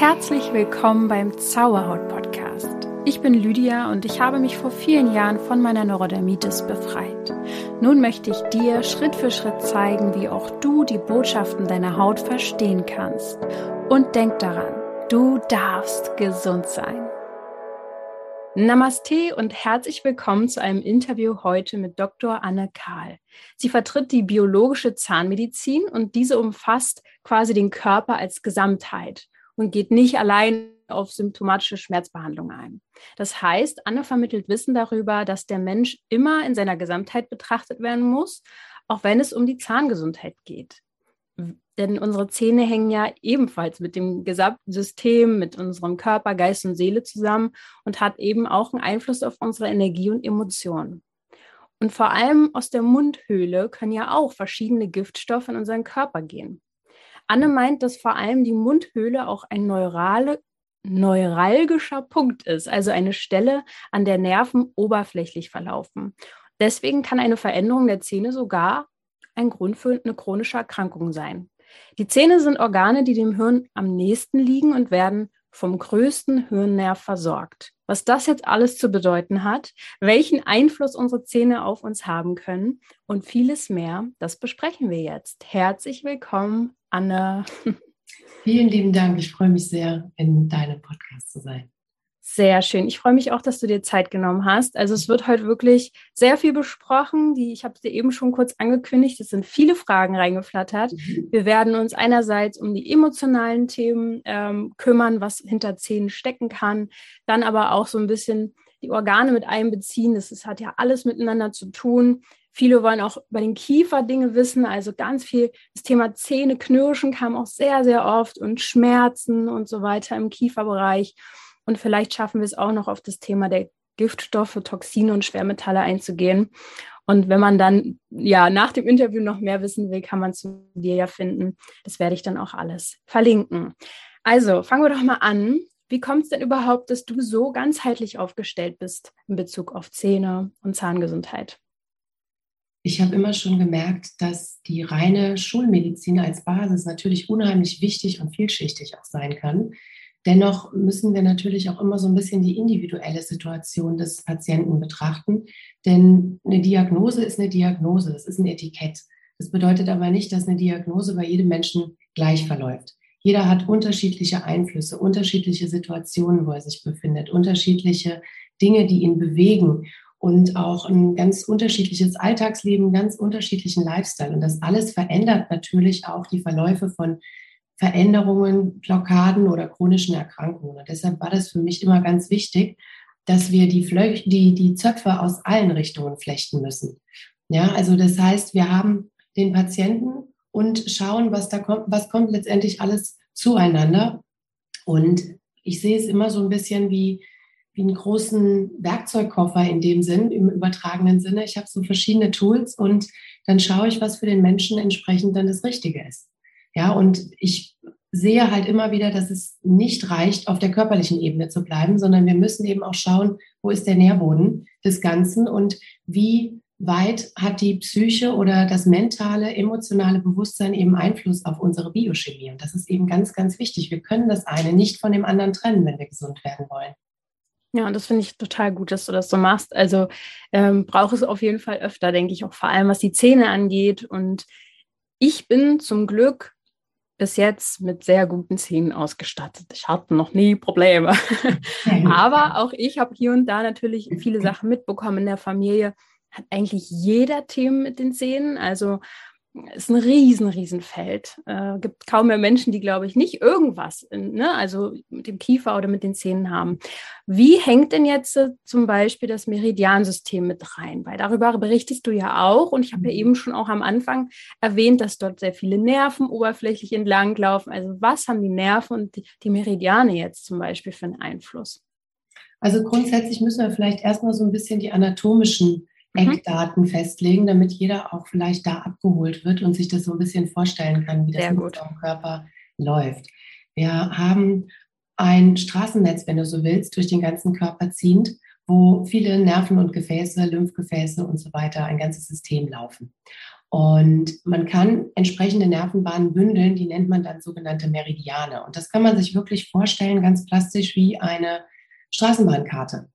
Herzlich willkommen beim Zauberhaut Podcast. Ich bin Lydia und ich habe mich vor vielen Jahren von meiner Neurodermitis befreit. Nun möchte ich dir Schritt für Schritt zeigen, wie auch du die Botschaften deiner Haut verstehen kannst. Und denk daran, du darfst gesund sein. Namaste und herzlich willkommen zu einem Interview heute mit Dr. Anne Kahl. Sie vertritt die biologische Zahnmedizin und diese umfasst quasi den Körper als Gesamtheit und geht nicht allein auf symptomatische Schmerzbehandlung ein. Das heißt, Anne vermittelt Wissen darüber, dass der Mensch immer in seiner Gesamtheit betrachtet werden muss, auch wenn es um die Zahngesundheit geht. Denn unsere Zähne hängen ja ebenfalls mit dem gesamten System, mit unserem Körper, Geist und Seele zusammen und hat eben auch einen Einfluss auf unsere Energie und Emotionen. Und vor allem aus der Mundhöhle können ja auch verschiedene Giftstoffe in unseren Körper gehen. Anne meint, dass vor allem die Mundhöhle auch ein neurale, neuralgischer Punkt ist, also eine Stelle, an der Nerven oberflächlich verlaufen. Deswegen kann eine Veränderung der Zähne sogar ein Grund für eine chronische Erkrankung sein. Die Zähne sind Organe, die dem Hirn am nächsten liegen und werden vom größten Hirnnerv versorgt. Was das jetzt alles zu bedeuten hat, welchen Einfluss unsere Zähne auf uns haben können und vieles mehr, das besprechen wir jetzt. Herzlich willkommen, Anne. Vielen lieben Dank. Ich freue mich sehr, in deinem Podcast zu sein. Sehr schön. Ich freue mich auch, dass du dir Zeit genommen hast. Also es wird heute wirklich sehr viel besprochen. Die, ich habe es dir eben schon kurz angekündigt. Es sind viele Fragen reingeflattert. Mhm. Wir werden uns einerseits um die emotionalen Themen ähm, kümmern, was hinter Zähnen stecken kann. Dann aber auch so ein bisschen die Organe mit einbeziehen. Das, das hat ja alles miteinander zu tun. Viele wollen auch über den Kiefer Dinge wissen, also ganz viel. Das Thema Zähne knirschen kam auch sehr, sehr oft und Schmerzen und so weiter im Kieferbereich. Und vielleicht schaffen wir es auch noch auf das Thema der Giftstoffe, Toxine und Schwermetalle einzugehen. Und wenn man dann ja nach dem Interview noch mehr wissen will, kann man zu dir ja finden. Das werde ich dann auch alles verlinken. Also fangen wir doch mal an. Wie kommt es denn überhaupt, dass du so ganzheitlich aufgestellt bist in Bezug auf Zähne und Zahngesundheit? Ich habe immer schon gemerkt, dass die reine Schulmedizin als Basis natürlich unheimlich wichtig und vielschichtig auch sein kann. Dennoch müssen wir natürlich auch immer so ein bisschen die individuelle Situation des Patienten betrachten, denn eine Diagnose ist eine Diagnose, es ist ein Etikett. Das bedeutet aber nicht, dass eine Diagnose bei jedem Menschen gleich verläuft. Jeder hat unterschiedliche Einflüsse, unterschiedliche Situationen, wo er sich befindet, unterschiedliche Dinge, die ihn bewegen und auch ein ganz unterschiedliches Alltagsleben, ganz unterschiedlichen Lifestyle. Und das alles verändert natürlich auch die Verläufe von Veränderungen, Blockaden oder chronischen Erkrankungen. Und deshalb war das für mich immer ganz wichtig, dass wir die, Flöch die, die Zöpfe aus allen Richtungen flechten müssen. Ja, also das heißt, wir haben den Patienten und schauen, was da kommt, was kommt letztendlich alles zueinander. Und ich sehe es immer so ein bisschen wie, wie einen großen Werkzeugkoffer in dem Sinn, im übertragenen Sinne. Ich habe so verschiedene Tools und dann schaue ich, was für den Menschen entsprechend dann das Richtige ist. Ja, und ich sehe halt immer wieder, dass es nicht reicht, auf der körperlichen Ebene zu bleiben, sondern wir müssen eben auch schauen, wo ist der Nährboden des Ganzen und wie weit hat die Psyche oder das mentale, emotionale Bewusstsein eben Einfluss auf unsere Biochemie. Und das ist eben ganz, ganz wichtig. Wir können das eine nicht von dem anderen trennen, wenn wir gesund werden wollen. Ja, und das finde ich total gut, dass du das so machst. Also ähm, brauche es auf jeden Fall öfter, denke ich, auch vor allem was die Zähne angeht. Und ich bin zum Glück bis jetzt mit sehr guten Zähnen ausgestattet. Ich hatte noch nie Probleme. Aber auch ich habe hier und da natürlich viele Sachen mitbekommen in der Familie. Hat eigentlich jeder Themen mit den Zähnen. Also ist ein riesen, riesen Feld. Äh, gibt kaum mehr Menschen, die, glaube ich, nicht irgendwas, in, ne, also mit dem Kiefer oder mit den Zähnen haben. Wie hängt denn jetzt äh, zum Beispiel das Meridiansystem mit rein? Weil darüber berichtest du ja auch und ich habe ja mhm. eben schon auch am Anfang erwähnt, dass dort sehr viele Nerven oberflächlich entlang laufen. Also was haben die Nerven und die, die Meridiane jetzt zum Beispiel für einen Einfluss? Also grundsätzlich müssen wir vielleicht erstmal so ein bisschen die anatomischen. Eckdaten mhm. festlegen, damit jeder auch vielleicht da abgeholt wird und sich das so ein bisschen vorstellen kann, wie das Sehr in unserem Körper läuft. Wir haben ein Straßennetz, wenn du so willst, durch den ganzen Körper ziehend, wo viele Nerven und Gefäße, Lymphgefäße und so weiter, ein ganzes System laufen. Und man kann entsprechende Nervenbahnen bündeln, die nennt man dann sogenannte Meridiane. Und das kann man sich wirklich vorstellen, ganz plastisch wie eine Straßenbahnkarte.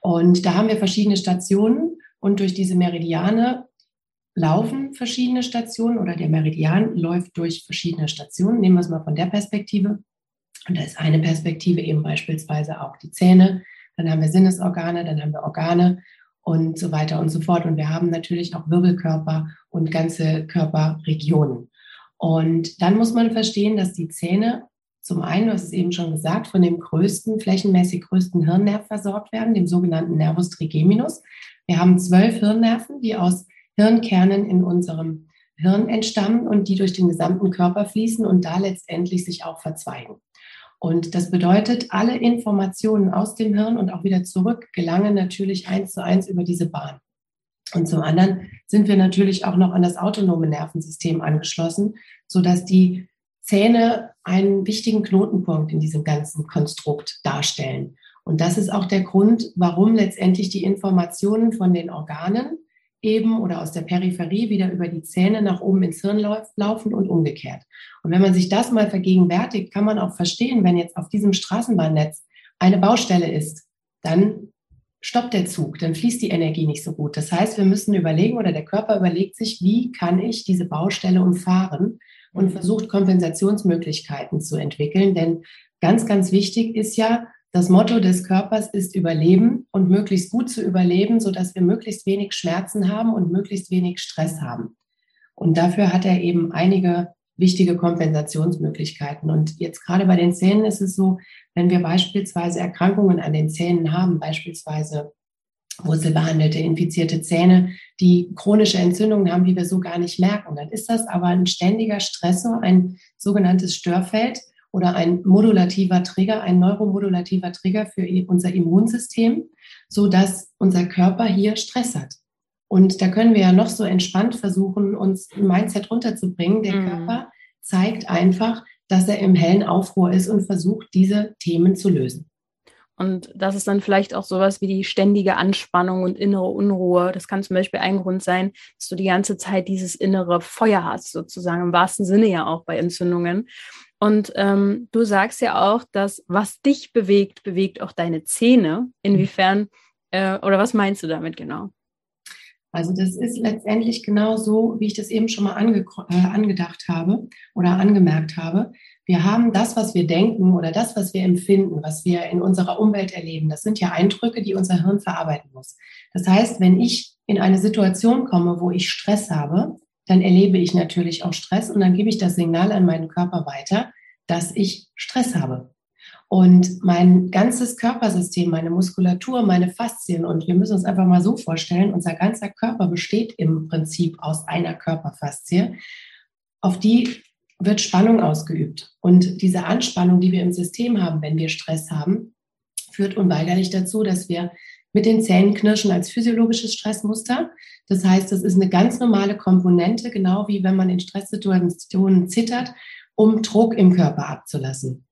Und da haben wir verschiedene Stationen und durch diese Meridiane laufen verschiedene Stationen oder der Meridian läuft durch verschiedene Stationen. Nehmen wir es mal von der Perspektive. Und da ist eine Perspektive eben beispielsweise auch die Zähne, dann haben wir Sinnesorgane, dann haben wir Organe und so weiter und so fort. Und wir haben natürlich auch Wirbelkörper und ganze Körperregionen. Und dann muss man verstehen, dass die Zähne zum einen, du hast es eben schon gesagt, von dem größten, flächenmäßig größten Hirnnerv versorgt werden, dem sogenannten Nervus trigeminus. Wir haben zwölf Hirnnerven, die aus Hirnkernen in unserem Hirn entstammen und die durch den gesamten Körper fließen und da letztendlich sich auch verzweigen. Und das bedeutet, alle Informationen aus dem Hirn und auch wieder zurück gelangen natürlich eins zu eins über diese Bahn. Und zum anderen sind wir natürlich auch noch an das autonome Nervensystem angeschlossen, sodass die Zähne einen wichtigen Knotenpunkt in diesem ganzen Konstrukt darstellen. Und das ist auch der Grund, warum letztendlich die Informationen von den Organen eben oder aus der Peripherie wieder über die Zähne nach oben ins Hirn laufen und umgekehrt. Und wenn man sich das mal vergegenwärtigt, kann man auch verstehen, wenn jetzt auf diesem Straßenbahnnetz eine Baustelle ist, dann stoppt der Zug, dann fließt die Energie nicht so gut. Das heißt, wir müssen überlegen oder der Körper überlegt sich, wie kann ich diese Baustelle umfahren und versucht Kompensationsmöglichkeiten zu entwickeln. Denn ganz, ganz wichtig ist ja, das Motto des Körpers ist Überleben und möglichst gut zu überleben, sodass wir möglichst wenig Schmerzen haben und möglichst wenig Stress haben. Und dafür hat er eben einige wichtige Kompensationsmöglichkeiten. Und jetzt gerade bei den Zähnen ist es so, wenn wir beispielsweise Erkrankungen an den Zähnen haben, beispielsweise wurzelbehandelte, infizierte Zähne, die chronische Entzündungen haben, die wir so gar nicht merken, dann ist das aber ein ständiger Stressor, ein sogenanntes Störfeld, oder ein modulativer Trigger, ein neuromodulativer Trigger für unser Immunsystem, so dass unser Körper hier Stress hat. Und da können wir ja noch so entspannt versuchen, uns ein Mindset runterzubringen. Der mhm. Körper zeigt einfach, dass er im hellen Aufruhr ist und versucht, diese Themen zu lösen. Und das ist dann vielleicht auch sowas wie die ständige Anspannung und innere Unruhe. Das kann zum Beispiel ein Grund sein, dass du die ganze Zeit dieses innere Feuer hast, sozusagen im wahrsten Sinne ja auch bei Entzündungen. Und ähm, du sagst ja auch, dass was dich bewegt, bewegt auch deine Zähne. Inwiefern äh, oder was meinst du damit genau? Also das ist letztendlich genau so, wie ich das eben schon mal ange äh, angedacht habe oder angemerkt habe. Wir haben das, was wir denken oder das, was wir empfinden, was wir in unserer Umwelt erleben. Das sind ja Eindrücke, die unser Hirn verarbeiten muss. Das heißt, wenn ich in eine Situation komme, wo ich Stress habe, dann erlebe ich natürlich auch Stress und dann gebe ich das Signal an meinen Körper weiter, dass ich Stress habe. Und mein ganzes Körpersystem, meine Muskulatur, meine Faszien und wir müssen uns einfach mal so vorstellen, unser ganzer Körper besteht im Prinzip aus einer Körperfaszie, auf die wird Spannung ausgeübt. Und diese Anspannung, die wir im System haben, wenn wir Stress haben, führt unweigerlich dazu, dass wir mit den Zähnen knirschen als physiologisches Stressmuster. Das heißt, das ist eine ganz normale Komponente, genau wie wenn man in Stresssituationen zittert, um Druck im Körper abzulassen.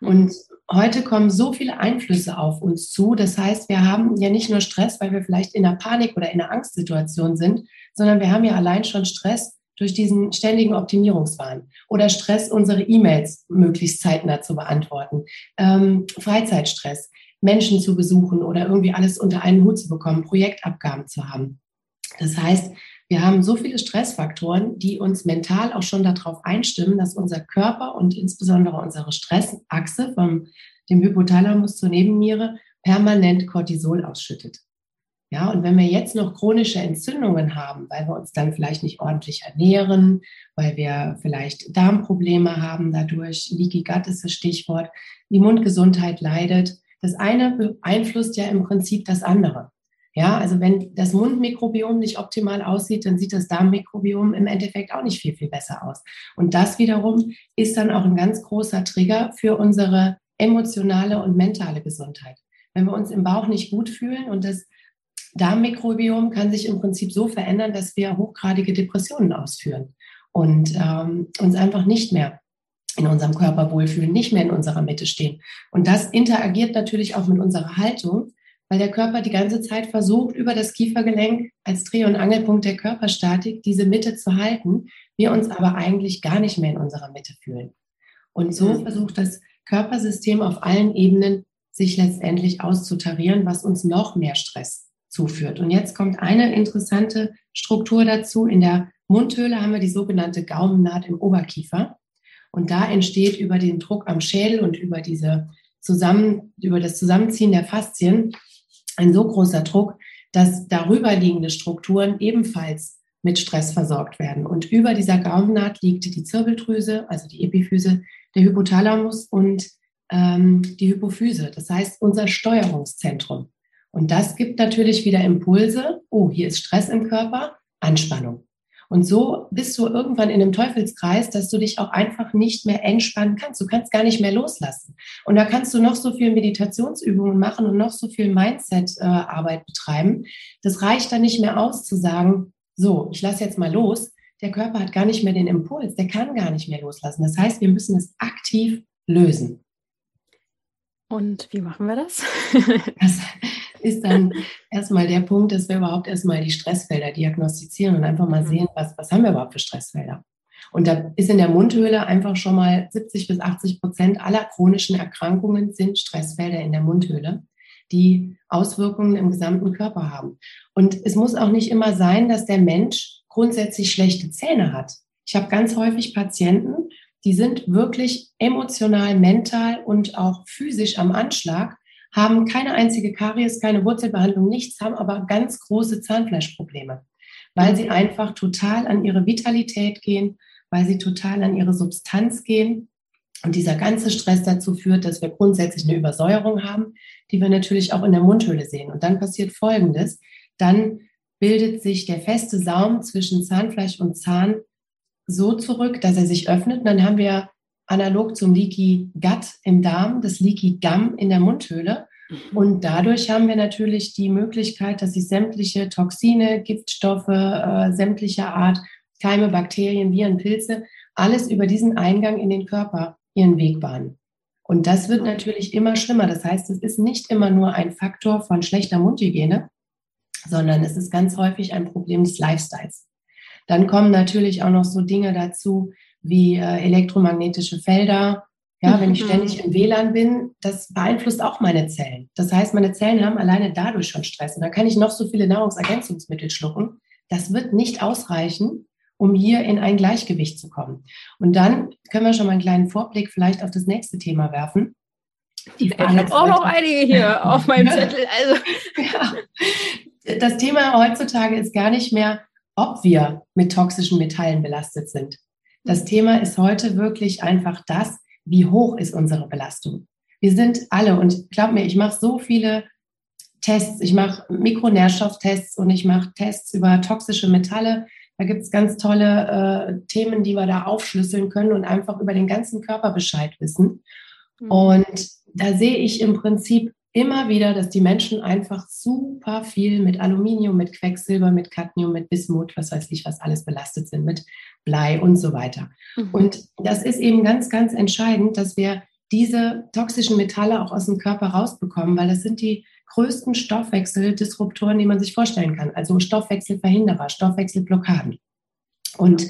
Und heute kommen so viele Einflüsse auf uns zu. Das heißt, wir haben ja nicht nur Stress, weil wir vielleicht in einer Panik- oder in einer Angstsituation sind, sondern wir haben ja allein schon Stress durch diesen ständigen Optimierungswahn oder Stress, unsere E-Mails möglichst zeitnah zu beantworten, ähm, Freizeitstress. Menschen zu besuchen oder irgendwie alles unter einen Hut zu bekommen, Projektabgaben zu haben. Das heißt, wir haben so viele Stressfaktoren, die uns mental auch schon darauf einstimmen, dass unser Körper und insbesondere unsere Stressachse vom dem Hypothalamus zur Nebenniere permanent Cortisol ausschüttet. Ja, und wenn wir jetzt noch chronische Entzündungen haben, weil wir uns dann vielleicht nicht ordentlich ernähren, weil wir vielleicht Darmprobleme haben dadurch, Leaky Gut ist das Stichwort, die Mundgesundheit leidet, das eine beeinflusst ja im Prinzip das andere. Ja, also wenn das Mundmikrobiom nicht optimal aussieht, dann sieht das Darmmikrobiom im Endeffekt auch nicht viel, viel besser aus. Und das wiederum ist dann auch ein ganz großer Trigger für unsere emotionale und mentale Gesundheit. Wenn wir uns im Bauch nicht gut fühlen und das Darmmikrobiom kann sich im Prinzip so verändern, dass wir hochgradige Depressionen ausführen und ähm, uns einfach nicht mehr in unserem Körper wohlfühlen, nicht mehr in unserer Mitte stehen. Und das interagiert natürlich auch mit unserer Haltung, weil der Körper die ganze Zeit versucht, über das Kiefergelenk als Dreh- und Angelpunkt der Körperstatik diese Mitte zu halten, wir uns aber eigentlich gar nicht mehr in unserer Mitte fühlen. Und so mhm. versucht das Körpersystem auf allen Ebenen sich letztendlich auszutarieren, was uns noch mehr Stress zuführt. Und jetzt kommt eine interessante Struktur dazu. In der Mundhöhle haben wir die sogenannte Gaumennaht im Oberkiefer. Und da entsteht über den Druck am Schädel und über diese zusammen, über das Zusammenziehen der Faszien ein so großer Druck, dass darüber liegende Strukturen ebenfalls mit Stress versorgt werden. Und über dieser Gaumennaht liegt die Zirbeldrüse, also die Epiphyse, der Hypothalamus und ähm, die Hypophyse. Das heißt, unser Steuerungszentrum. Und das gibt natürlich wieder Impulse. Oh, hier ist Stress im Körper, Anspannung. Und so bist du irgendwann in einem Teufelskreis, dass du dich auch einfach nicht mehr entspannen kannst. Du kannst gar nicht mehr loslassen. Und da kannst du noch so viel Meditationsübungen machen und noch so viel Mindset-Arbeit betreiben. Das reicht dann nicht mehr aus zu sagen, so, ich lasse jetzt mal los. Der Körper hat gar nicht mehr den Impuls, der kann gar nicht mehr loslassen. Das heißt, wir müssen es aktiv lösen. Und wie machen wir das? das ist dann erstmal der Punkt, dass wir überhaupt erstmal die Stressfelder diagnostizieren und einfach mal mhm. sehen, was, was haben wir überhaupt für Stressfelder. Und da ist in der Mundhöhle einfach schon mal 70 bis 80 Prozent aller chronischen Erkrankungen sind Stressfelder in der Mundhöhle, die Auswirkungen im gesamten Körper haben. Und es muss auch nicht immer sein, dass der Mensch grundsätzlich schlechte Zähne hat. Ich habe ganz häufig Patienten, die sind wirklich emotional, mental und auch physisch am Anschlag, haben keine einzige Karies, keine Wurzelbehandlung, nichts, haben aber ganz große Zahnfleischprobleme, weil sie einfach total an ihre Vitalität gehen, weil sie total an ihre Substanz gehen. Und dieser ganze Stress dazu führt, dass wir grundsätzlich eine Übersäuerung haben, die wir natürlich auch in der Mundhöhle sehen. Und dann passiert Folgendes. Dann bildet sich der feste Saum zwischen Zahnfleisch und Zahn so zurück, dass er sich öffnet. Und dann haben wir analog zum Leaky Gut im Darm, das Leaky Gum in der Mundhöhle. Mhm. Und dadurch haben wir natürlich die Möglichkeit, dass sich sämtliche Toxine, Giftstoffe äh, sämtlicher Art, Keime, Bakterien, Viren, Pilze, alles über diesen Eingang in den Körper ihren Weg bahnen. Und das wird natürlich immer schlimmer. Das heißt, es ist nicht immer nur ein Faktor von schlechter Mundhygiene, sondern es ist ganz häufig ein Problem des Lifestyles. Dann kommen natürlich auch noch so Dinge dazu, wie äh, elektromagnetische Felder. Ja, wenn ich mhm. ständig im WLAN bin, das beeinflusst auch meine Zellen. Das heißt, meine Zellen haben alleine dadurch schon Stress. Und da kann ich noch so viele Nahrungsergänzungsmittel schlucken. Das wird nicht ausreichen, um hier in ein Gleichgewicht zu kommen. Und dann können wir schon mal einen kleinen Vorblick vielleicht auf das nächste Thema werfen. ich habe auch noch einige hier auf meinem Zettel. Also. Ja. Das Thema heutzutage ist gar nicht mehr, ob wir mit toxischen Metallen belastet sind. Das Thema ist heute wirklich einfach das, wie hoch ist unsere Belastung. Wir sind alle, und glaub mir, ich mache so viele Tests, ich mache Mikronährstofftests und ich mache Tests über toxische Metalle. Da gibt es ganz tolle äh, Themen, die wir da aufschlüsseln können und einfach über den ganzen Körper Bescheid wissen. Mhm. Und da sehe ich im Prinzip immer wieder, dass die Menschen einfach super viel mit Aluminium, mit Quecksilber, mit Cadmium, mit Bismut, was weiß ich, was alles belastet sind, mit Blei und so weiter. Mhm. Und das ist eben ganz, ganz entscheidend, dass wir diese toxischen Metalle auch aus dem Körper rausbekommen, weil das sind die größten Stoffwechseldisruptoren, die man sich vorstellen kann. Also Stoffwechselverhinderer, Stoffwechselblockaden. Und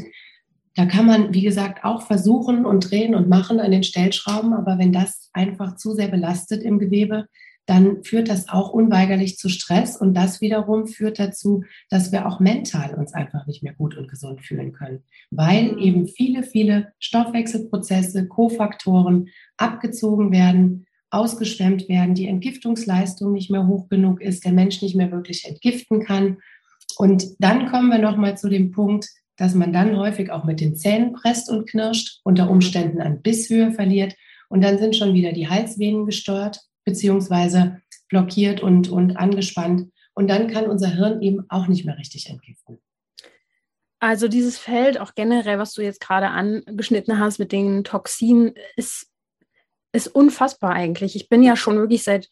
da kann man, wie gesagt, auch versuchen und drehen und machen an den Stellschrauben, aber wenn das einfach zu sehr belastet im Gewebe, dann führt das auch unweigerlich zu Stress und das wiederum führt dazu, dass wir auch mental uns einfach nicht mehr gut und gesund fühlen können, weil mhm. eben viele, viele Stoffwechselprozesse, Kofaktoren abgezogen werden, ausgeschwemmt werden, die Entgiftungsleistung nicht mehr hoch genug ist, der Mensch nicht mehr wirklich entgiften kann. Und dann kommen wir nochmal zu dem Punkt, dass man dann häufig auch mit den Zähnen presst und knirscht, unter Umständen an Bisshöhe verliert und dann sind schon wieder die Halsvenen gesteuert beziehungsweise blockiert und, und angespannt. Und dann kann unser Hirn eben auch nicht mehr richtig entgiften. Also dieses Feld, auch generell, was du jetzt gerade angeschnitten hast mit den Toxinen, ist, ist unfassbar eigentlich. Ich bin ja schon wirklich seit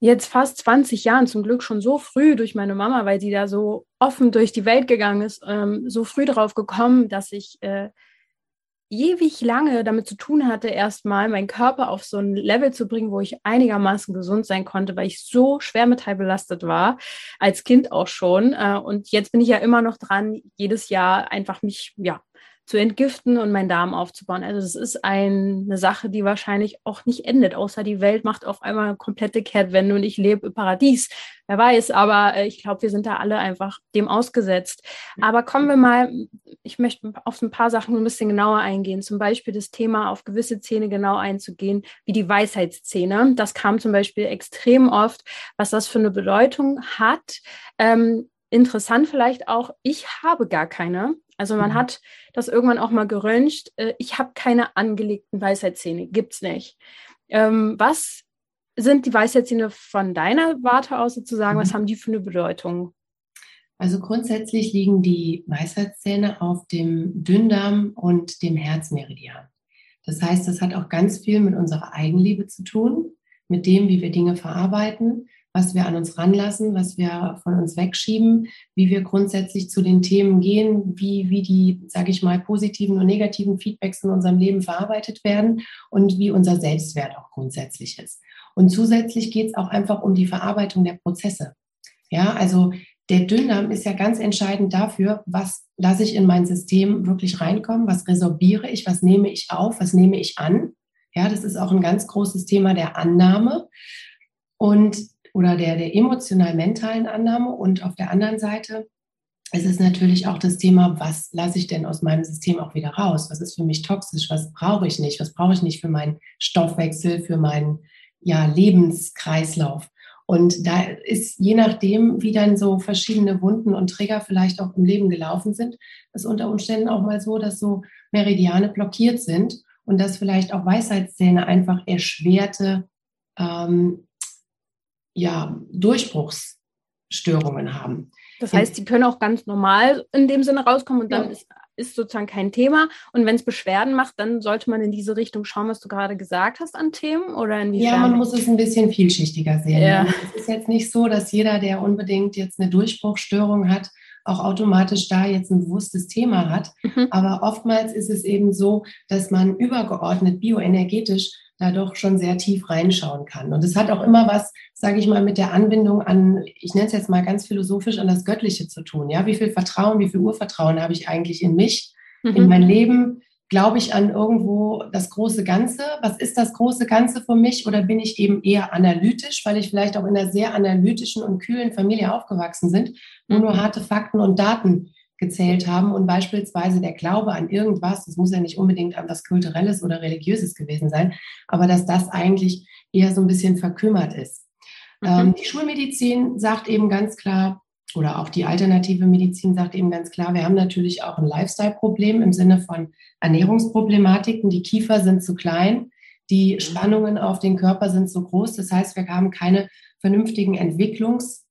jetzt fast 20 Jahren, zum Glück schon so früh durch meine Mama, weil sie da so offen durch die Welt gegangen ist, ähm, so früh darauf gekommen, dass ich äh, ewig lange damit zu tun hatte, erstmal meinen Körper auf so ein Level zu bringen, wo ich einigermaßen gesund sein konnte, weil ich so schwermetallbelastet war, als Kind auch schon. Äh, und jetzt bin ich ja immer noch dran, jedes Jahr einfach mich, ja, zu entgiften und meinen Darm aufzubauen. Also es ist ein, eine Sache, die wahrscheinlich auch nicht endet, außer die Welt macht auf einmal eine komplette Kehrtwende und ich lebe im Paradies. Wer weiß, aber äh, ich glaube, wir sind da alle einfach dem ausgesetzt. Aber kommen wir mal, ich möchte auf ein paar Sachen ein bisschen genauer eingehen. Zum Beispiel das Thema auf gewisse Zähne genau einzugehen, wie die Weisheitszähne. Das kam zum Beispiel extrem oft, was das für eine Bedeutung hat. Ähm, interessant vielleicht auch, ich habe gar keine. Also man mhm. hat das irgendwann auch mal geröntgt. Äh, ich habe keine angelegten Weisheitszähne, gibt's nicht. Ähm, was sind die Weisheitszähne von deiner Warte aus sozusagen? Mhm. Was haben die für eine Bedeutung? Also grundsätzlich liegen die Weisheitszähne auf dem Dünndarm und dem Herzmeridian. Das heißt, das hat auch ganz viel mit unserer Eigenliebe zu tun, mit dem, wie wir Dinge verarbeiten, was wir an uns ranlassen, was wir von uns wegschieben, wie wir grundsätzlich zu den Themen gehen, wie, wie die, sage ich mal, positiven und negativen Feedbacks in unserem Leben verarbeitet werden und wie unser Selbstwert auch grundsätzlich ist. Und zusätzlich geht es auch einfach um die Verarbeitung der Prozesse. Ja, also der Dünndarm ist ja ganz entscheidend dafür, was lasse ich in mein System wirklich reinkommen, was resorbiere ich, was nehme ich auf, was nehme ich an. Ja, das ist auch ein ganz großes Thema der Annahme. Und oder der, der emotional-mentalen Annahme. Und auf der anderen Seite ist es natürlich auch das Thema, was lasse ich denn aus meinem System auch wieder raus? Was ist für mich toxisch? Was brauche ich nicht? Was brauche ich nicht für meinen Stoffwechsel, für meinen ja, Lebenskreislauf? Und da ist je nachdem, wie dann so verschiedene Wunden und Trigger vielleicht auch im Leben gelaufen sind, ist unter Umständen auch mal so, dass so Meridiane blockiert sind und dass vielleicht auch Weisheitszähne einfach erschwerte ähm, ja, Durchbruchsstörungen haben. Das heißt, sie können auch ganz normal in dem Sinne rauskommen und dann ja. ist, ist sozusagen kein Thema. Und wenn es Beschwerden macht, dann sollte man in diese Richtung schauen, was du gerade gesagt hast an Themen oder inwiefern? Ja, man muss es ein bisschen vielschichtiger sehen. Ja. Es ist jetzt nicht so, dass jeder, der unbedingt jetzt eine Durchbruchsstörung hat, auch automatisch da jetzt ein bewusstes Thema hat. Mhm. Aber oftmals ist es eben so, dass man übergeordnet bioenergetisch da doch schon sehr tief reinschauen kann. Und es hat auch immer was, sage ich mal, mit der Anbindung an, ich nenne es jetzt mal ganz philosophisch, an das Göttliche zu tun. Ja, wie viel Vertrauen, wie viel Urvertrauen habe ich eigentlich in mich, mhm. in mein Leben? Glaube ich an irgendwo das große Ganze? Was ist das große Ganze für mich? Oder bin ich eben eher analytisch, weil ich vielleicht auch in einer sehr analytischen und kühlen Familie aufgewachsen bin, wo nur mhm. harte Fakten und Daten gezählt haben und beispielsweise der Glaube an irgendwas, das muss ja nicht unbedingt an was Kulturelles oder Religiöses gewesen sein, aber dass das eigentlich eher so ein bisschen verkümmert ist. Mhm. Ähm, die Schulmedizin sagt eben ganz klar, oder auch die alternative Medizin sagt eben ganz klar, wir haben natürlich auch ein Lifestyle-Problem im Sinne von Ernährungsproblematiken. Die Kiefer sind zu klein, die mhm. Spannungen auf den Körper sind zu groß. Das heißt, wir haben keine vernünftigen Entwicklungs-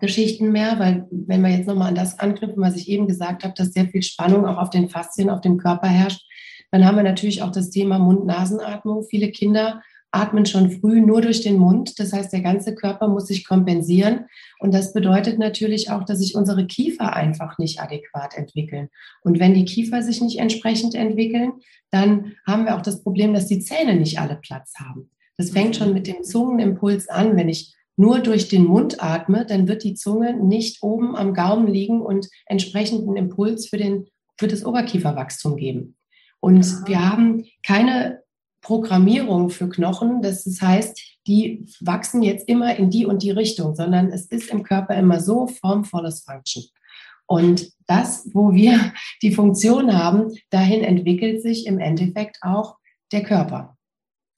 Geschichten mehr, weil wenn wir jetzt nochmal an das anknüpfen, was ich eben gesagt habe, dass sehr viel Spannung auch auf den Faszien, auf dem Körper herrscht, dann haben wir natürlich auch das Thema Mund-Nasen-Atmung. Viele Kinder atmen schon früh nur durch den Mund. Das heißt, der ganze Körper muss sich kompensieren. Und das bedeutet natürlich auch, dass sich unsere Kiefer einfach nicht adäquat entwickeln. Und wenn die Kiefer sich nicht entsprechend entwickeln, dann haben wir auch das Problem, dass die Zähne nicht alle Platz haben. Das fängt schon mit dem Zungenimpuls an. Wenn ich nur durch den Mund atme, dann wird die Zunge nicht oben am Gaumen liegen und entsprechenden Impuls für, den, für das Oberkieferwachstum geben. Und ja. wir haben keine Programmierung für Knochen. Das heißt, die wachsen jetzt immer in die und die Richtung, sondern es ist im Körper immer so Form follows Function. Und das, wo wir die Funktion haben, dahin entwickelt sich im Endeffekt auch der Körper.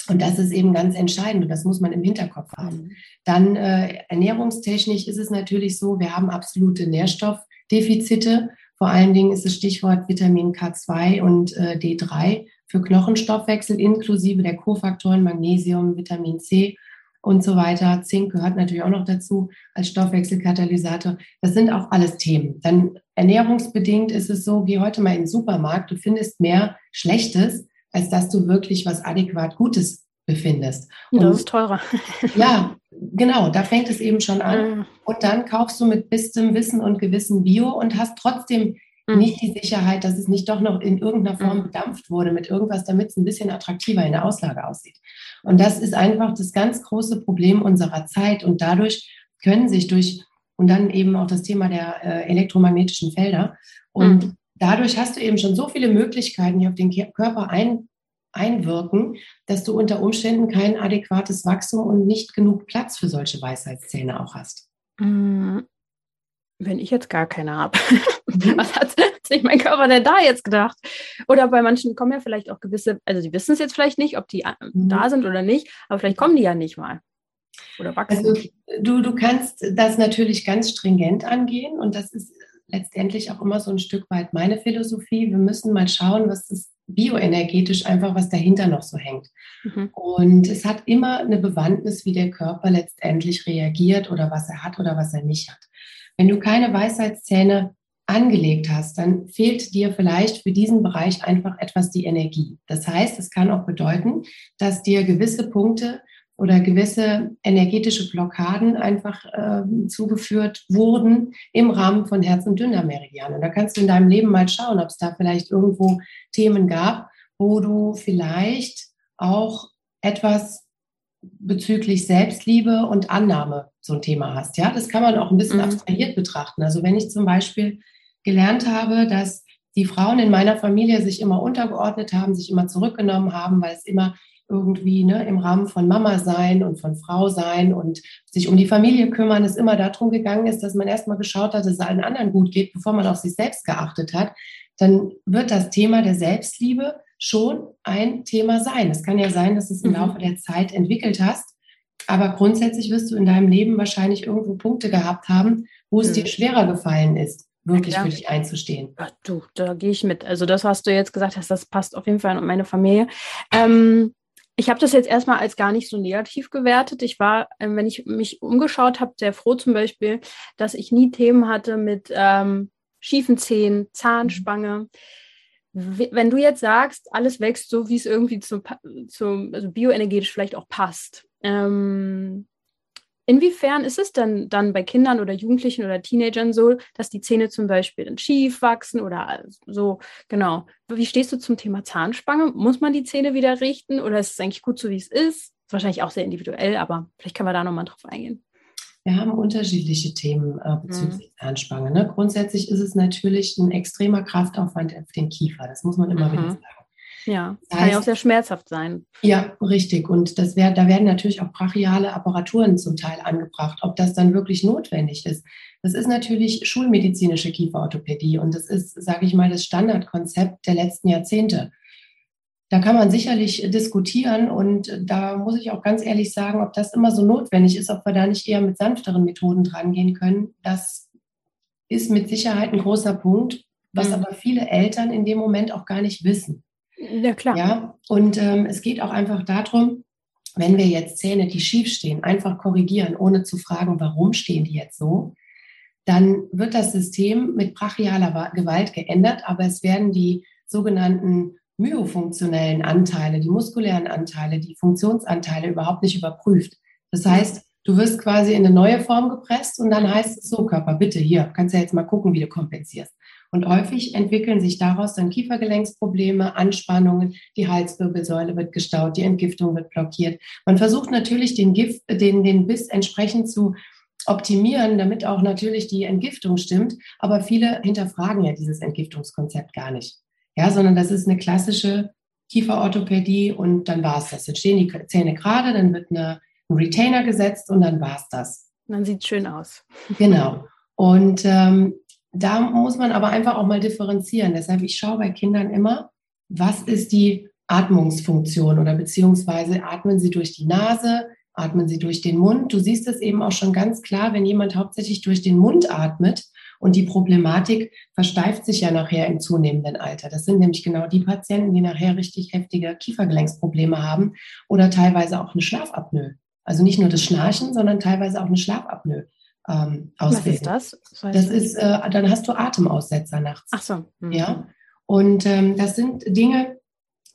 Und das ist eben ganz entscheidend und das muss man im Hinterkopf haben. Mhm. Dann äh, ernährungstechnisch ist es natürlich so, wir haben absolute Nährstoffdefizite. Vor allen Dingen ist das Stichwort Vitamin K2 und äh, D3 für Knochenstoffwechsel inklusive der Kofaktoren Magnesium, Vitamin C und so weiter. Zink gehört natürlich auch noch dazu als Stoffwechselkatalysator. Das sind auch alles Themen. Dann ernährungsbedingt ist es so, geh heute mal in den Supermarkt, du findest mehr Schlechtes als dass du wirklich was adäquat Gutes befindest. Und das ist teurer. ja, genau, da fängt es eben schon an. Mhm. Und dann kaufst du mit bestem Wissen und Gewissen Bio und hast trotzdem Mhm. Nicht die Sicherheit, dass es nicht doch noch in irgendeiner Form mhm. bedampft wurde mit irgendwas, damit es ein bisschen attraktiver in der Auslage aussieht. Und das ist einfach das ganz große Problem unserer Zeit. Und dadurch können sich durch, und dann eben auch das Thema der äh, elektromagnetischen Felder. Und mhm. Dadurch hast du eben schon so viele Möglichkeiten, die auf den Körper ein, einwirken, dass du unter Umständen kein adäquates Wachstum und nicht genug Platz für solche Weisheitszähne auch hast. Mhm. Wenn ich jetzt gar keine habe, mhm. was hat sich mein Körper denn da jetzt gedacht? Oder bei manchen kommen ja vielleicht auch gewisse, also die wissen es jetzt vielleicht nicht, ob die äh, mhm. da sind oder nicht, aber vielleicht kommen die ja nicht mal. Oder wachsen. Also du, du kannst das natürlich ganz stringent angehen und das ist letztendlich auch immer so ein Stück weit meine Philosophie. Wir müssen mal schauen, was das bioenergetisch einfach, was dahinter noch so hängt. Mhm. Und es hat immer eine Bewandtnis, wie der Körper letztendlich reagiert oder was er hat oder was er nicht hat. Wenn du keine Weisheitszähne angelegt hast, dann fehlt dir vielleicht für diesen Bereich einfach etwas die Energie. Das heißt, es kann auch bedeuten, dass dir gewisse Punkte oder gewisse energetische Blockaden einfach äh, zugeführt wurden im Rahmen von Herz- und Dünndarmmeridian. Und da kannst du in deinem Leben mal schauen, ob es da vielleicht irgendwo Themen gab, wo du vielleicht auch etwas bezüglich Selbstliebe und Annahme so ein Thema hast. Ja, das kann man auch ein bisschen mhm. abstrahiert betrachten. Also wenn ich zum Beispiel gelernt habe, dass die Frauen in meiner Familie sich immer untergeordnet haben, sich immer zurückgenommen haben, weil es immer irgendwie ne, im Rahmen von Mama sein und von Frau sein und sich um die Familie kümmern, es immer darum gegangen ist, dass man erstmal geschaut hat, dass es allen anderen gut geht, bevor man auf sich selbst geachtet hat, dann wird das Thema der Selbstliebe schon ein Thema sein. Es kann ja sein, dass du es im mhm. Laufe der Zeit entwickelt hast, aber grundsätzlich wirst du in deinem Leben wahrscheinlich irgendwo Punkte gehabt haben, wo es mhm. dir schwerer gefallen ist, wirklich ja. für dich einzustehen. Ach, du, da gehe ich mit. Also das, was du jetzt gesagt hast, das passt auf jeden Fall in meine Familie. Ähm, ich habe das jetzt erstmal als gar nicht so negativ gewertet. Ich war, ähm, wenn ich mich umgeschaut habe, sehr froh zum Beispiel, dass ich nie Themen hatte mit ähm, schiefen Zähnen, Zahnspange. Wenn du jetzt sagst, alles wächst so, wie es irgendwie zum, zum also bioenergetisch vielleicht auch passt, ähm, Inwiefern ist es denn dann bei Kindern oder Jugendlichen oder Teenagern so, dass die Zähne zum Beispiel dann schief wachsen oder so, genau. Wie stehst du zum Thema Zahnspange? Muss man die Zähne wieder richten oder ist es eigentlich gut so, wie es ist? Ist wahrscheinlich auch sehr individuell, aber vielleicht können wir da nochmal drauf eingehen. Wir haben unterschiedliche Themen äh, bezüglich mhm. Zahnspange. Ne? Grundsätzlich ist es natürlich ein extremer Kraftaufwand auf den Kiefer. Das muss man immer mhm. wieder sagen. Ja, das kann ja auch sehr schmerzhaft sein. Ja, richtig. Und das wär, da werden natürlich auch brachiale Apparaturen zum Teil angebracht. Ob das dann wirklich notwendig ist, das ist natürlich schulmedizinische Kieferorthopädie und das ist, sage ich mal, das Standardkonzept der letzten Jahrzehnte. Da kann man sicherlich diskutieren und da muss ich auch ganz ehrlich sagen, ob das immer so notwendig ist, ob wir da nicht eher mit sanfteren Methoden drangehen können. Das ist mit Sicherheit ein großer Punkt, was mhm. aber viele Eltern in dem Moment auch gar nicht wissen. Ja, klar. Ja, und ähm, es geht auch einfach darum, wenn wir jetzt Zähne, die schief stehen, einfach korrigieren, ohne zu fragen, warum stehen die jetzt so, dann wird das System mit brachialer Gewalt geändert, aber es werden die sogenannten myofunktionellen Anteile, die muskulären Anteile, die Funktionsanteile überhaupt nicht überprüft. Das heißt, du wirst quasi in eine neue Form gepresst und dann heißt es so, Körper, bitte hier, kannst ja jetzt mal gucken, wie du kompensierst. Und häufig entwickeln sich daraus dann Kiefergelenksprobleme, Anspannungen, die Halswirbelsäule wird gestaut, die Entgiftung wird blockiert. Man versucht natürlich den, Gift, den, den Biss entsprechend zu optimieren, damit auch natürlich die Entgiftung stimmt. Aber viele hinterfragen ja dieses Entgiftungskonzept gar nicht. Ja, sondern das ist eine klassische Kieferorthopädie und dann war es das. Jetzt stehen die Zähne gerade, dann wird eine, ein Retainer gesetzt und dann war es das. Dann sieht es schön aus. Genau. Und ähm, da muss man aber einfach auch mal differenzieren. Deshalb, ich schaue bei Kindern immer, was ist die Atmungsfunktion oder beziehungsweise atmen sie durch die Nase, atmen sie durch den Mund. Du siehst es eben auch schon ganz klar, wenn jemand hauptsächlich durch den Mund atmet und die Problematik versteift sich ja nachher im zunehmenden Alter. Das sind nämlich genau die Patienten, die nachher richtig heftige Kiefergelenksprobleme haben oder teilweise auch eine Schlafapnoe. Also nicht nur das Schnarchen, sondern teilweise auch eine Schlafapnoe ähm, ausbilden. Was ist das? Das, das ist, äh, dann hast du Atemaussetzer nachts. Ach so. Mhm. Ja. Und ähm, das sind Dinge,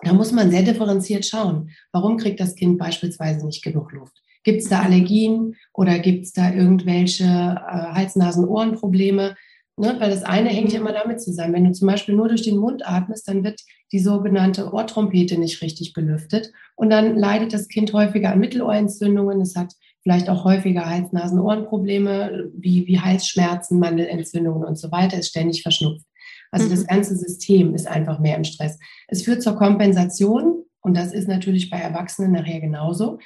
da muss man sehr differenziert schauen. Warum kriegt das Kind beispielsweise nicht genug Luft? Gibt es da Allergien oder gibt es da irgendwelche äh, Hals-, Nasen-, Ohrenprobleme? Ne? Weil das eine hängt ja immer damit zusammen. Wenn du zum Beispiel nur durch den Mund atmest, dann wird die sogenannte Ohrtrompete nicht richtig belüftet. Und dann leidet das Kind häufiger an Mittelohrentzündungen. Es hat vielleicht auch häufiger Hals-Nasen-Ohrenprobleme wie, wie Halsschmerzen, Mandelentzündungen und so weiter, ist ständig verschnupft. Also mhm. das ganze System ist einfach mehr im Stress. Es führt zur Kompensation und das ist natürlich bei Erwachsenen nachher genauso.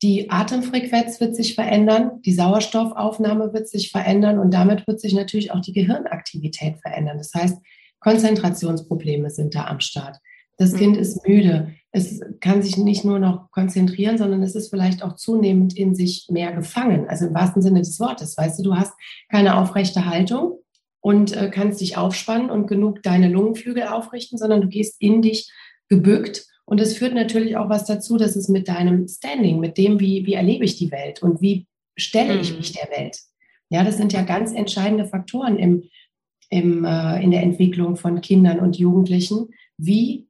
Die Atemfrequenz wird sich verändern, die Sauerstoffaufnahme wird sich verändern und damit wird sich natürlich auch die Gehirnaktivität verändern. Das heißt, Konzentrationsprobleme sind da am Start. Das mhm. Kind ist müde. Es kann sich nicht nur noch konzentrieren, sondern es ist vielleicht auch zunehmend in sich mehr gefangen. Also im wahrsten Sinne des Wortes. Weißt du, du hast keine aufrechte Haltung und äh, kannst dich aufspannen und genug deine Lungenflügel aufrichten, sondern du gehst in dich gebückt und es führt natürlich auch was dazu, dass es mit deinem Standing, mit dem, wie, wie erlebe ich die Welt und wie stelle ich mich mhm. der Welt. Ja, das sind ja ganz entscheidende Faktoren im, im, äh, in der Entwicklung von Kindern und Jugendlichen. Wie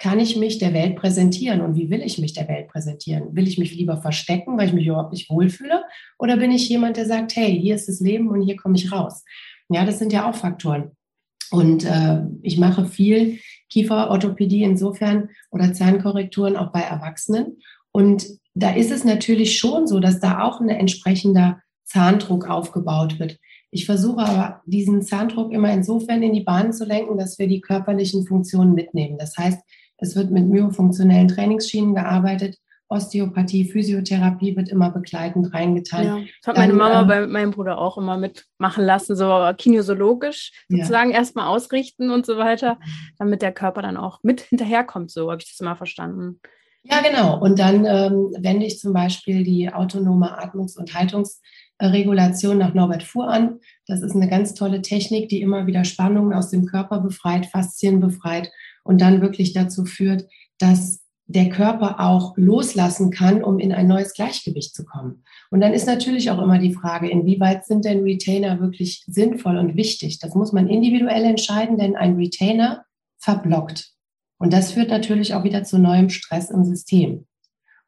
kann ich mich der Welt präsentieren und wie will ich mich der Welt präsentieren? Will ich mich lieber verstecken, weil ich mich überhaupt nicht wohlfühle? Oder bin ich jemand, der sagt, hey, hier ist das Leben und hier komme ich raus? Ja, das sind ja auch Faktoren. Und äh, ich mache viel Kieferorthopädie insofern oder Zahnkorrekturen auch bei Erwachsenen. Und da ist es natürlich schon so, dass da auch ein entsprechender Zahndruck aufgebaut wird. Ich versuche aber diesen Zahndruck immer insofern in die Bahn zu lenken, dass wir die körperlichen Funktionen mitnehmen. Das heißt, es wird mit myofunktionellen Trainingsschienen gearbeitet Osteopathie, Physiotherapie wird immer begleitend reingetan. Ja, das hat meine Mama ähm, bei meinem Bruder auch immer mitmachen lassen, so kinesiologisch sozusagen ja. erstmal ausrichten und so weiter, damit der Körper dann auch mit hinterherkommt. So habe ich das immer verstanden. Ja, genau. Und dann ähm, wende ich zum Beispiel die autonome Atmungs- und Haltungsregulation nach Norbert Fuhr an. Das ist eine ganz tolle Technik, die immer wieder Spannungen aus dem Körper befreit, Faszien befreit und dann wirklich dazu führt, dass der Körper auch loslassen kann, um in ein neues Gleichgewicht zu kommen. Und dann ist natürlich auch immer die Frage, inwieweit sind denn Retainer wirklich sinnvoll und wichtig? Das muss man individuell entscheiden, denn ein Retainer verblockt. Und das führt natürlich auch wieder zu neuem Stress im System.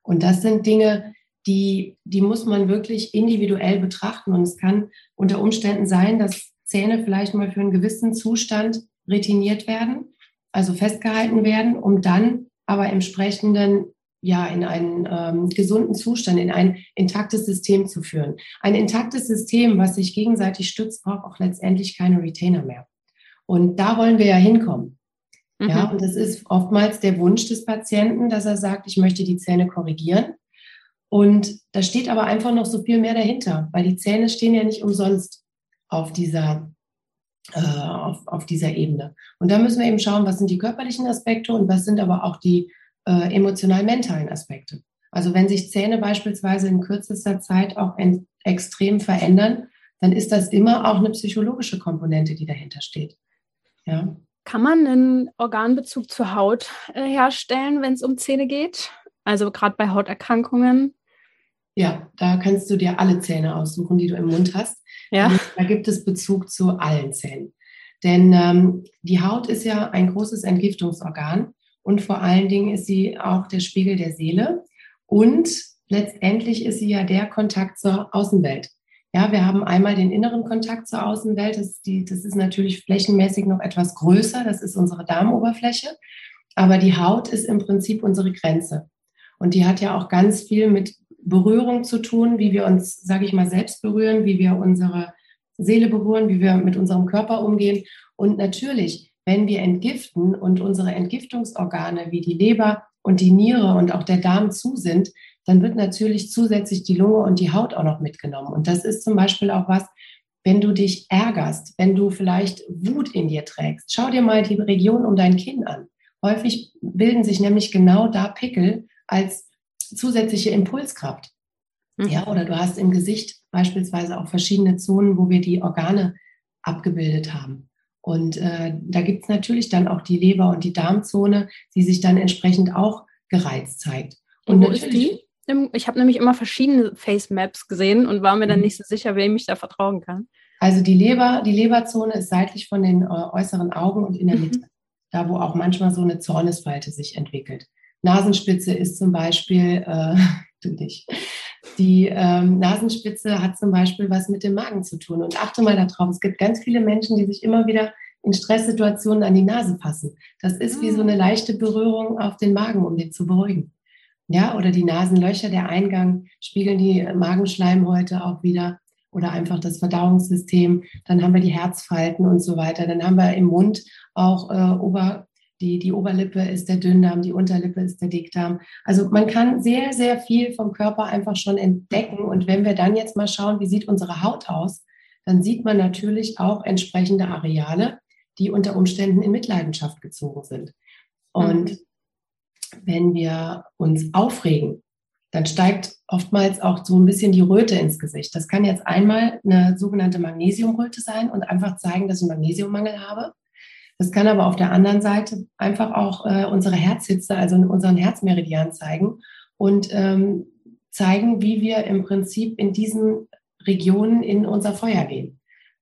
Und das sind Dinge, die, die muss man wirklich individuell betrachten. Und es kann unter Umständen sein, dass Zähne vielleicht mal für einen gewissen Zustand retiniert werden, also festgehalten werden, um dann aber entsprechenden ja, in einen ähm, gesunden Zustand, in ein intaktes System zu führen. Ein intaktes System, was sich gegenseitig stützt, braucht auch letztendlich keine Retainer mehr. Und da wollen wir ja hinkommen. Mhm. Ja, und das ist oftmals der Wunsch des Patienten, dass er sagt, ich möchte die Zähne korrigieren. Und da steht aber einfach noch so viel mehr dahinter, weil die Zähne stehen ja nicht umsonst auf dieser auf, auf dieser Ebene. Und da müssen wir eben schauen, was sind die körperlichen Aspekte und was sind aber auch die äh, emotional-mentalen Aspekte. Also wenn sich Zähne beispielsweise in kürzester Zeit auch in, extrem verändern, dann ist das immer auch eine psychologische Komponente, die dahinter steht. Ja. Kann man einen Organbezug zur Haut äh, herstellen, wenn es um Zähne geht? Also gerade bei Hauterkrankungen? Ja, da kannst du dir alle Zähne aussuchen, die du im Mund hast. Ja. Da gibt es Bezug zu allen Zähnen. Denn ähm, die Haut ist ja ein großes Entgiftungsorgan und vor allen Dingen ist sie auch der Spiegel der Seele und letztendlich ist sie ja der Kontakt zur Außenwelt. Ja, wir haben einmal den inneren Kontakt zur Außenwelt. Das ist, die, das ist natürlich flächenmäßig noch etwas größer. Das ist unsere Darmoberfläche. Aber die Haut ist im Prinzip unsere Grenze. Und die hat ja auch ganz viel mit Berührung zu tun, wie wir uns, sage ich mal, selbst berühren, wie wir unsere Seele berühren, wie wir mit unserem Körper umgehen. Und natürlich, wenn wir entgiften und unsere Entgiftungsorgane wie die Leber und die Niere und auch der Darm zu sind, dann wird natürlich zusätzlich die Lunge und die Haut auch noch mitgenommen. Und das ist zum Beispiel auch was, wenn du dich ärgerst, wenn du vielleicht Wut in dir trägst. Schau dir mal die Region um dein Kinn an. Häufig bilden sich nämlich genau da Pickel als zusätzliche Impulskraft. Mhm. Ja, oder du hast im Gesicht beispielsweise auch verschiedene Zonen, wo wir die Organe abgebildet haben. Und äh, da gibt es natürlich dann auch die Leber- und die Darmzone, die sich dann entsprechend auch gereizt zeigt. Und, und wo ist die? Ich habe nämlich immer verschiedene Face Maps gesehen und war mir dann mhm. nicht so sicher, wem ich da vertrauen kann. Also die Leber, die Leberzone ist seitlich von den äh, äußeren Augen und in der mhm. Mitte, da wo auch manchmal so eine Zornesfalte sich entwickelt. Nasenspitze ist zum Beispiel, äh, du dich, Die ähm, Nasenspitze hat zum Beispiel was mit dem Magen zu tun. Und achte mal darauf, es gibt ganz viele Menschen, die sich immer wieder in Stresssituationen an die Nase fassen. Das ist wie so eine leichte Berührung auf den Magen, um den zu beruhigen. Ja, oder die Nasenlöcher, der Eingang spiegeln die Magenschleimhäute auch wieder oder einfach das Verdauungssystem. Dann haben wir die Herzfalten und so weiter. Dann haben wir im Mund auch äh, Ober, die, die Oberlippe ist der Dünndarm, die Unterlippe ist der Dickdarm. Also man kann sehr, sehr viel vom Körper einfach schon entdecken. Und wenn wir dann jetzt mal schauen, wie sieht unsere Haut aus, dann sieht man natürlich auch entsprechende Areale, die unter Umständen in Mitleidenschaft gezogen sind. Und mhm. wenn wir uns aufregen, dann steigt oftmals auch so ein bisschen die Röte ins Gesicht. Das kann jetzt einmal eine sogenannte Magnesiumröte sein und einfach zeigen, dass ich einen Magnesiummangel habe. Das kann aber auf der anderen Seite einfach auch äh, unsere Herzhitze, also unseren Herzmeridian zeigen und ähm, zeigen, wie wir im Prinzip in diesen Regionen in unser Feuer gehen.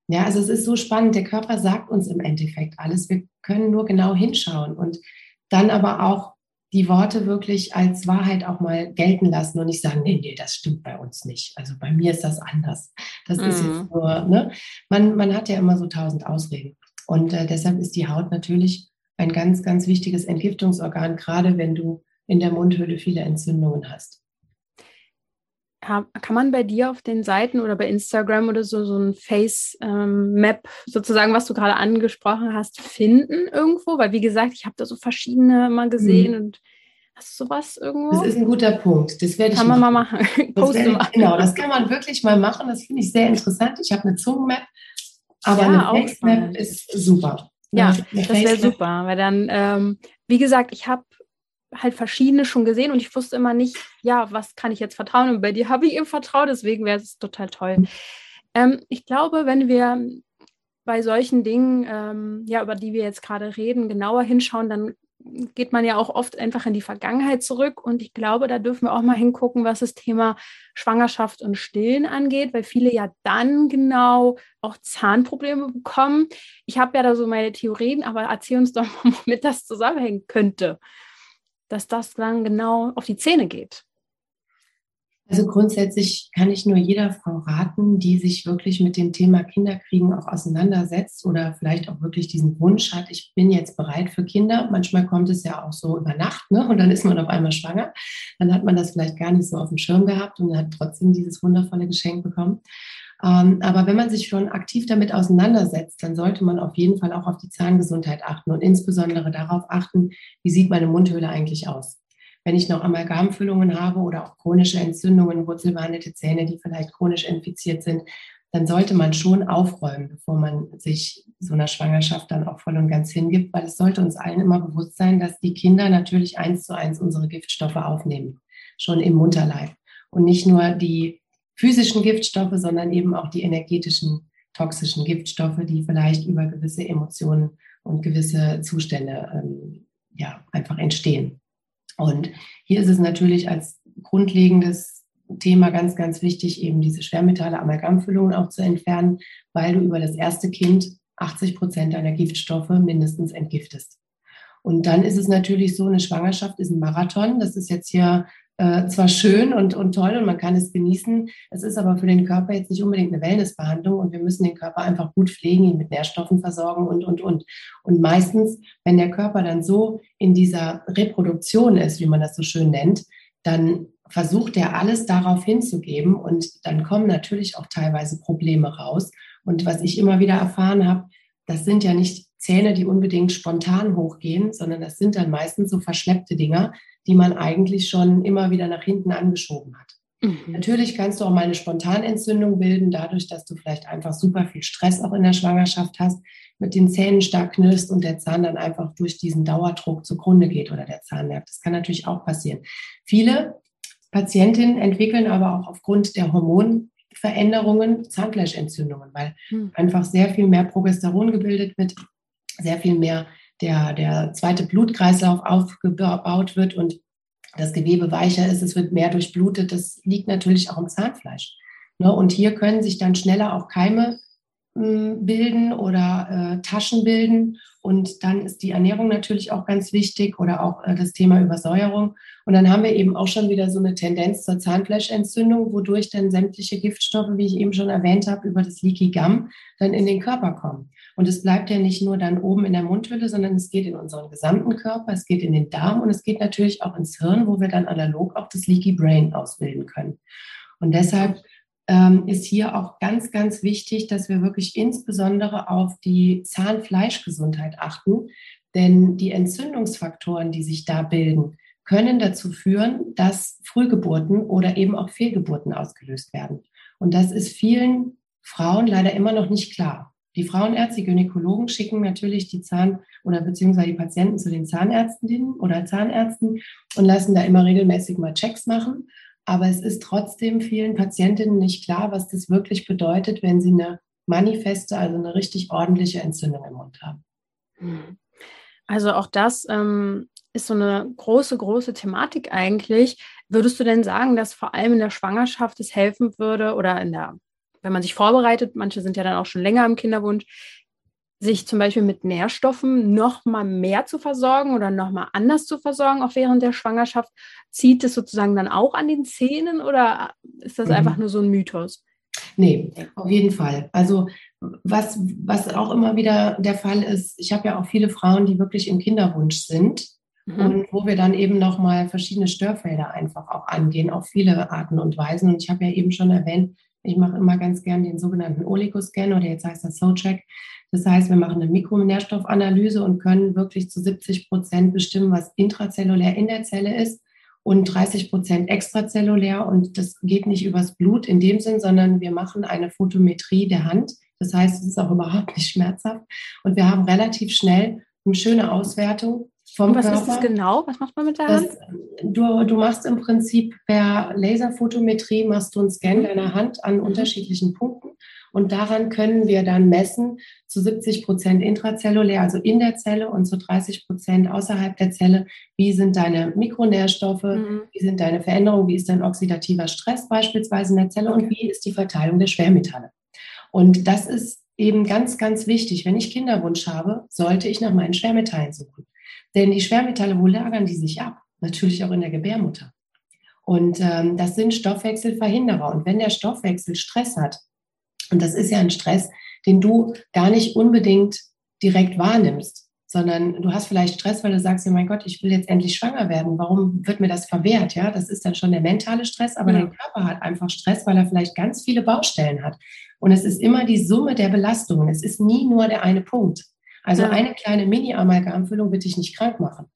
Ja, also es ist so spannend. Der Körper sagt uns im Endeffekt alles. Wir können nur genau hinschauen und dann aber auch die Worte wirklich als Wahrheit auch mal gelten lassen und nicht sagen, nee, nee, das stimmt bei uns nicht. Also bei mir ist das anders. Das mhm. ist jetzt nur, ne? Man, man hat ja immer so tausend Ausreden. Und äh, deshalb ist die Haut natürlich ein ganz, ganz wichtiges Entgiftungsorgan, gerade wenn du in der Mundhöhle viele Entzündungen hast kann man bei dir auf den Seiten oder bei Instagram oder so so ein Face-Map ähm, sozusagen, was du gerade angesprochen hast, finden irgendwo? Weil wie gesagt, ich habe da so verschiedene mal gesehen mhm. und hast du sowas irgendwo? Das ist ein guter Punkt. Das werde ich kann man mal machen. Das ich, genau, das kann man wirklich mal machen. Das finde ich sehr interessant. Ich habe eine Zungen-Map, aber ja, eine Face-Map ist super. Ja, das wäre super, weil dann, ähm, wie gesagt, ich habe halt verschiedene schon gesehen und ich wusste immer nicht, ja, was kann ich jetzt vertrauen? Und bei dir habe ich ihm vertraut, deswegen wäre es total toll. Mhm. Ähm, ich glaube, wenn wir bei solchen Dingen, ähm, ja, über die wir jetzt gerade reden, genauer hinschauen, dann geht man ja auch oft einfach in die Vergangenheit zurück. Und ich glaube, da dürfen wir auch mal hingucken, was das Thema Schwangerschaft und Stillen angeht, weil viele ja dann genau auch Zahnprobleme bekommen. Ich habe ja da so meine Theorien, aber erzähl uns doch mal, womit das zusammenhängen könnte dass das dann genau auf die Zähne geht? Also grundsätzlich kann ich nur jeder Frau raten, die sich wirklich mit dem Thema Kinderkriegen auch auseinandersetzt oder vielleicht auch wirklich diesen Wunsch hat, ich bin jetzt bereit für Kinder. Manchmal kommt es ja auch so über Nacht ne? und dann ist man auf einmal schwanger. Dann hat man das vielleicht gar nicht so auf dem Schirm gehabt und hat trotzdem dieses wundervolle Geschenk bekommen. Ähm, aber wenn man sich schon aktiv damit auseinandersetzt, dann sollte man auf jeden Fall auch auf die Zahngesundheit achten und insbesondere darauf achten, wie sieht meine Mundhöhle eigentlich aus. Wenn ich noch Amalgamfüllungen habe oder auch chronische Entzündungen, wurzelbehandelte Zähne, die vielleicht chronisch infiziert sind, dann sollte man schon aufräumen, bevor man sich so einer Schwangerschaft dann auch voll und ganz hingibt, weil es sollte uns allen immer bewusst sein, dass die Kinder natürlich eins zu eins unsere Giftstoffe aufnehmen, schon im Mutterleib und nicht nur die physischen Giftstoffe, sondern eben auch die energetischen toxischen Giftstoffe, die vielleicht über gewisse Emotionen und gewisse Zustände ähm, ja, einfach entstehen. Und hier ist es natürlich als grundlegendes Thema ganz, ganz wichtig, eben diese Schwermetalle, Amalgamfüllungen auch zu entfernen, weil du über das erste Kind 80 Prozent deiner Giftstoffe mindestens entgiftest. Und dann ist es natürlich so, eine Schwangerschaft ist ein Marathon. Das ist jetzt hier äh, zwar schön und, und toll und man kann es genießen, es ist aber für den Körper jetzt nicht unbedingt eine Wellnessbehandlung und wir müssen den Körper einfach gut pflegen, ihn mit Nährstoffen versorgen und, und, und. Und meistens, wenn der Körper dann so in dieser Reproduktion ist, wie man das so schön nennt, dann versucht er alles darauf hinzugeben und dann kommen natürlich auch teilweise Probleme raus. Und was ich immer wieder erfahren habe, das sind ja nicht Zähne, die unbedingt spontan hochgehen, sondern das sind dann meistens so verschleppte Dinger, die man eigentlich schon immer wieder nach hinten angeschoben hat. Mhm. Natürlich kannst du auch mal eine Spontanentzündung bilden, dadurch, dass du vielleicht einfach super viel Stress auch in der Schwangerschaft hast, mit den Zähnen stark knirscht und der Zahn dann einfach durch diesen Dauerdruck zugrunde geht oder der Zahnnerv. Das kann natürlich auch passieren. Viele Patientinnen entwickeln aber auch aufgrund der Hormonveränderungen Zahnfleischentzündungen, weil mhm. einfach sehr viel mehr Progesteron gebildet wird, sehr viel mehr der, der zweite Blutkreislauf aufgebaut wird und das Gewebe weicher ist, es wird mehr durchblutet. Das liegt natürlich auch im Zahnfleisch. Ne? Und hier können sich dann schneller auch Keime bilden oder äh, Taschen bilden. Und dann ist die Ernährung natürlich auch ganz wichtig oder auch äh, das Thema Übersäuerung. Und dann haben wir eben auch schon wieder so eine Tendenz zur Zahnfleischentzündung, wodurch dann sämtliche Giftstoffe, wie ich eben schon erwähnt habe, über das Leaky Gum dann in den Körper kommen. Und es bleibt ja nicht nur dann oben in der Mundhülle, sondern es geht in unseren gesamten Körper, es geht in den Darm und es geht natürlich auch ins Hirn, wo wir dann analog auch das Leaky Brain ausbilden können. Und deshalb ähm, ist hier auch ganz, ganz wichtig, dass wir wirklich insbesondere auf die Zahnfleischgesundheit achten. Denn die Entzündungsfaktoren, die sich da bilden, können dazu führen, dass Frühgeburten oder eben auch Fehlgeburten ausgelöst werden. Und das ist vielen Frauen leider immer noch nicht klar. Die Frauenärzte, die Gynäkologen schicken natürlich die Zahn- oder beziehungsweise die Patienten zu den Zahnärztinnen oder Zahnärzten und lassen da immer regelmäßig mal Checks machen. Aber es ist trotzdem vielen Patientinnen nicht klar, was das wirklich bedeutet, wenn sie eine manifeste, also eine richtig ordentliche Entzündung im Mund haben. Also auch das ähm, ist so eine große, große Thematik eigentlich. Würdest du denn sagen, dass vor allem in der Schwangerschaft es helfen würde oder in der, wenn man sich vorbereitet, manche sind ja dann auch schon länger im Kinderwunsch, sich zum Beispiel mit Nährstoffen noch mal mehr zu versorgen oder noch mal anders zu versorgen, auch während der Schwangerschaft, zieht es sozusagen dann auch an den Zähnen oder ist das mhm. einfach nur so ein Mythos? Nee, auf jeden Fall. Also was, was auch immer wieder der Fall ist, ich habe ja auch viele Frauen, die wirklich im Kinderwunsch sind mhm. und wo wir dann eben noch mal verschiedene Störfelder einfach auch angehen, auf viele Arten und Weisen. Und ich habe ja eben schon erwähnt, ich mache immer ganz gern den sogenannten Oligoscan oder jetzt heißt das SoCheck. Das heißt, wir machen eine Mikronährstoffanalyse und können wirklich zu 70 Prozent bestimmen, was intrazellulär in der Zelle ist und 30 Prozent extrazellulär. Und das geht nicht übers Blut in dem Sinn, sondern wir machen eine Photometrie der Hand. Das heißt, es ist auch überhaupt nicht schmerzhaft. Und wir haben relativ schnell eine schöne Auswertung vom was Körper. ist das genau? Was macht man mit der Hand? Das, du, du machst im Prinzip per Laserphotometrie, machst du einen Scan mhm. deiner Hand an mhm. unterschiedlichen Punkten und daran können wir dann messen, zu 70 Prozent intrazellulär, also in der Zelle und zu 30 Prozent außerhalb der Zelle, wie sind deine Mikronährstoffe, mhm. wie sind deine Veränderungen, wie ist dein oxidativer Stress beispielsweise in der Zelle und wie ist die Verteilung der Schwermetalle. Und das ist eben ganz, ganz wichtig. Wenn ich Kinderwunsch habe, sollte ich nach meinen Schwermetallen suchen. Denn die Schwermetalle, wo lagern die sich ab? Natürlich auch in der Gebärmutter. Und ähm, das sind Stoffwechselverhinderer. Und wenn der Stoffwechsel Stress hat, und das ist ja ein Stress, den du gar nicht unbedingt direkt wahrnimmst, sondern du hast vielleicht Stress, weil du sagst, ja, mein Gott, ich will jetzt endlich schwanger werden. Warum wird mir das verwehrt? Ja, das ist dann schon der mentale Stress, aber ja. dein Körper hat einfach Stress, weil er vielleicht ganz viele Baustellen hat. Und es ist immer die Summe der Belastungen. Es ist nie nur der eine Punkt. Also ja. eine kleine Mini-Amalgamfüllung wird dich nicht krank machen.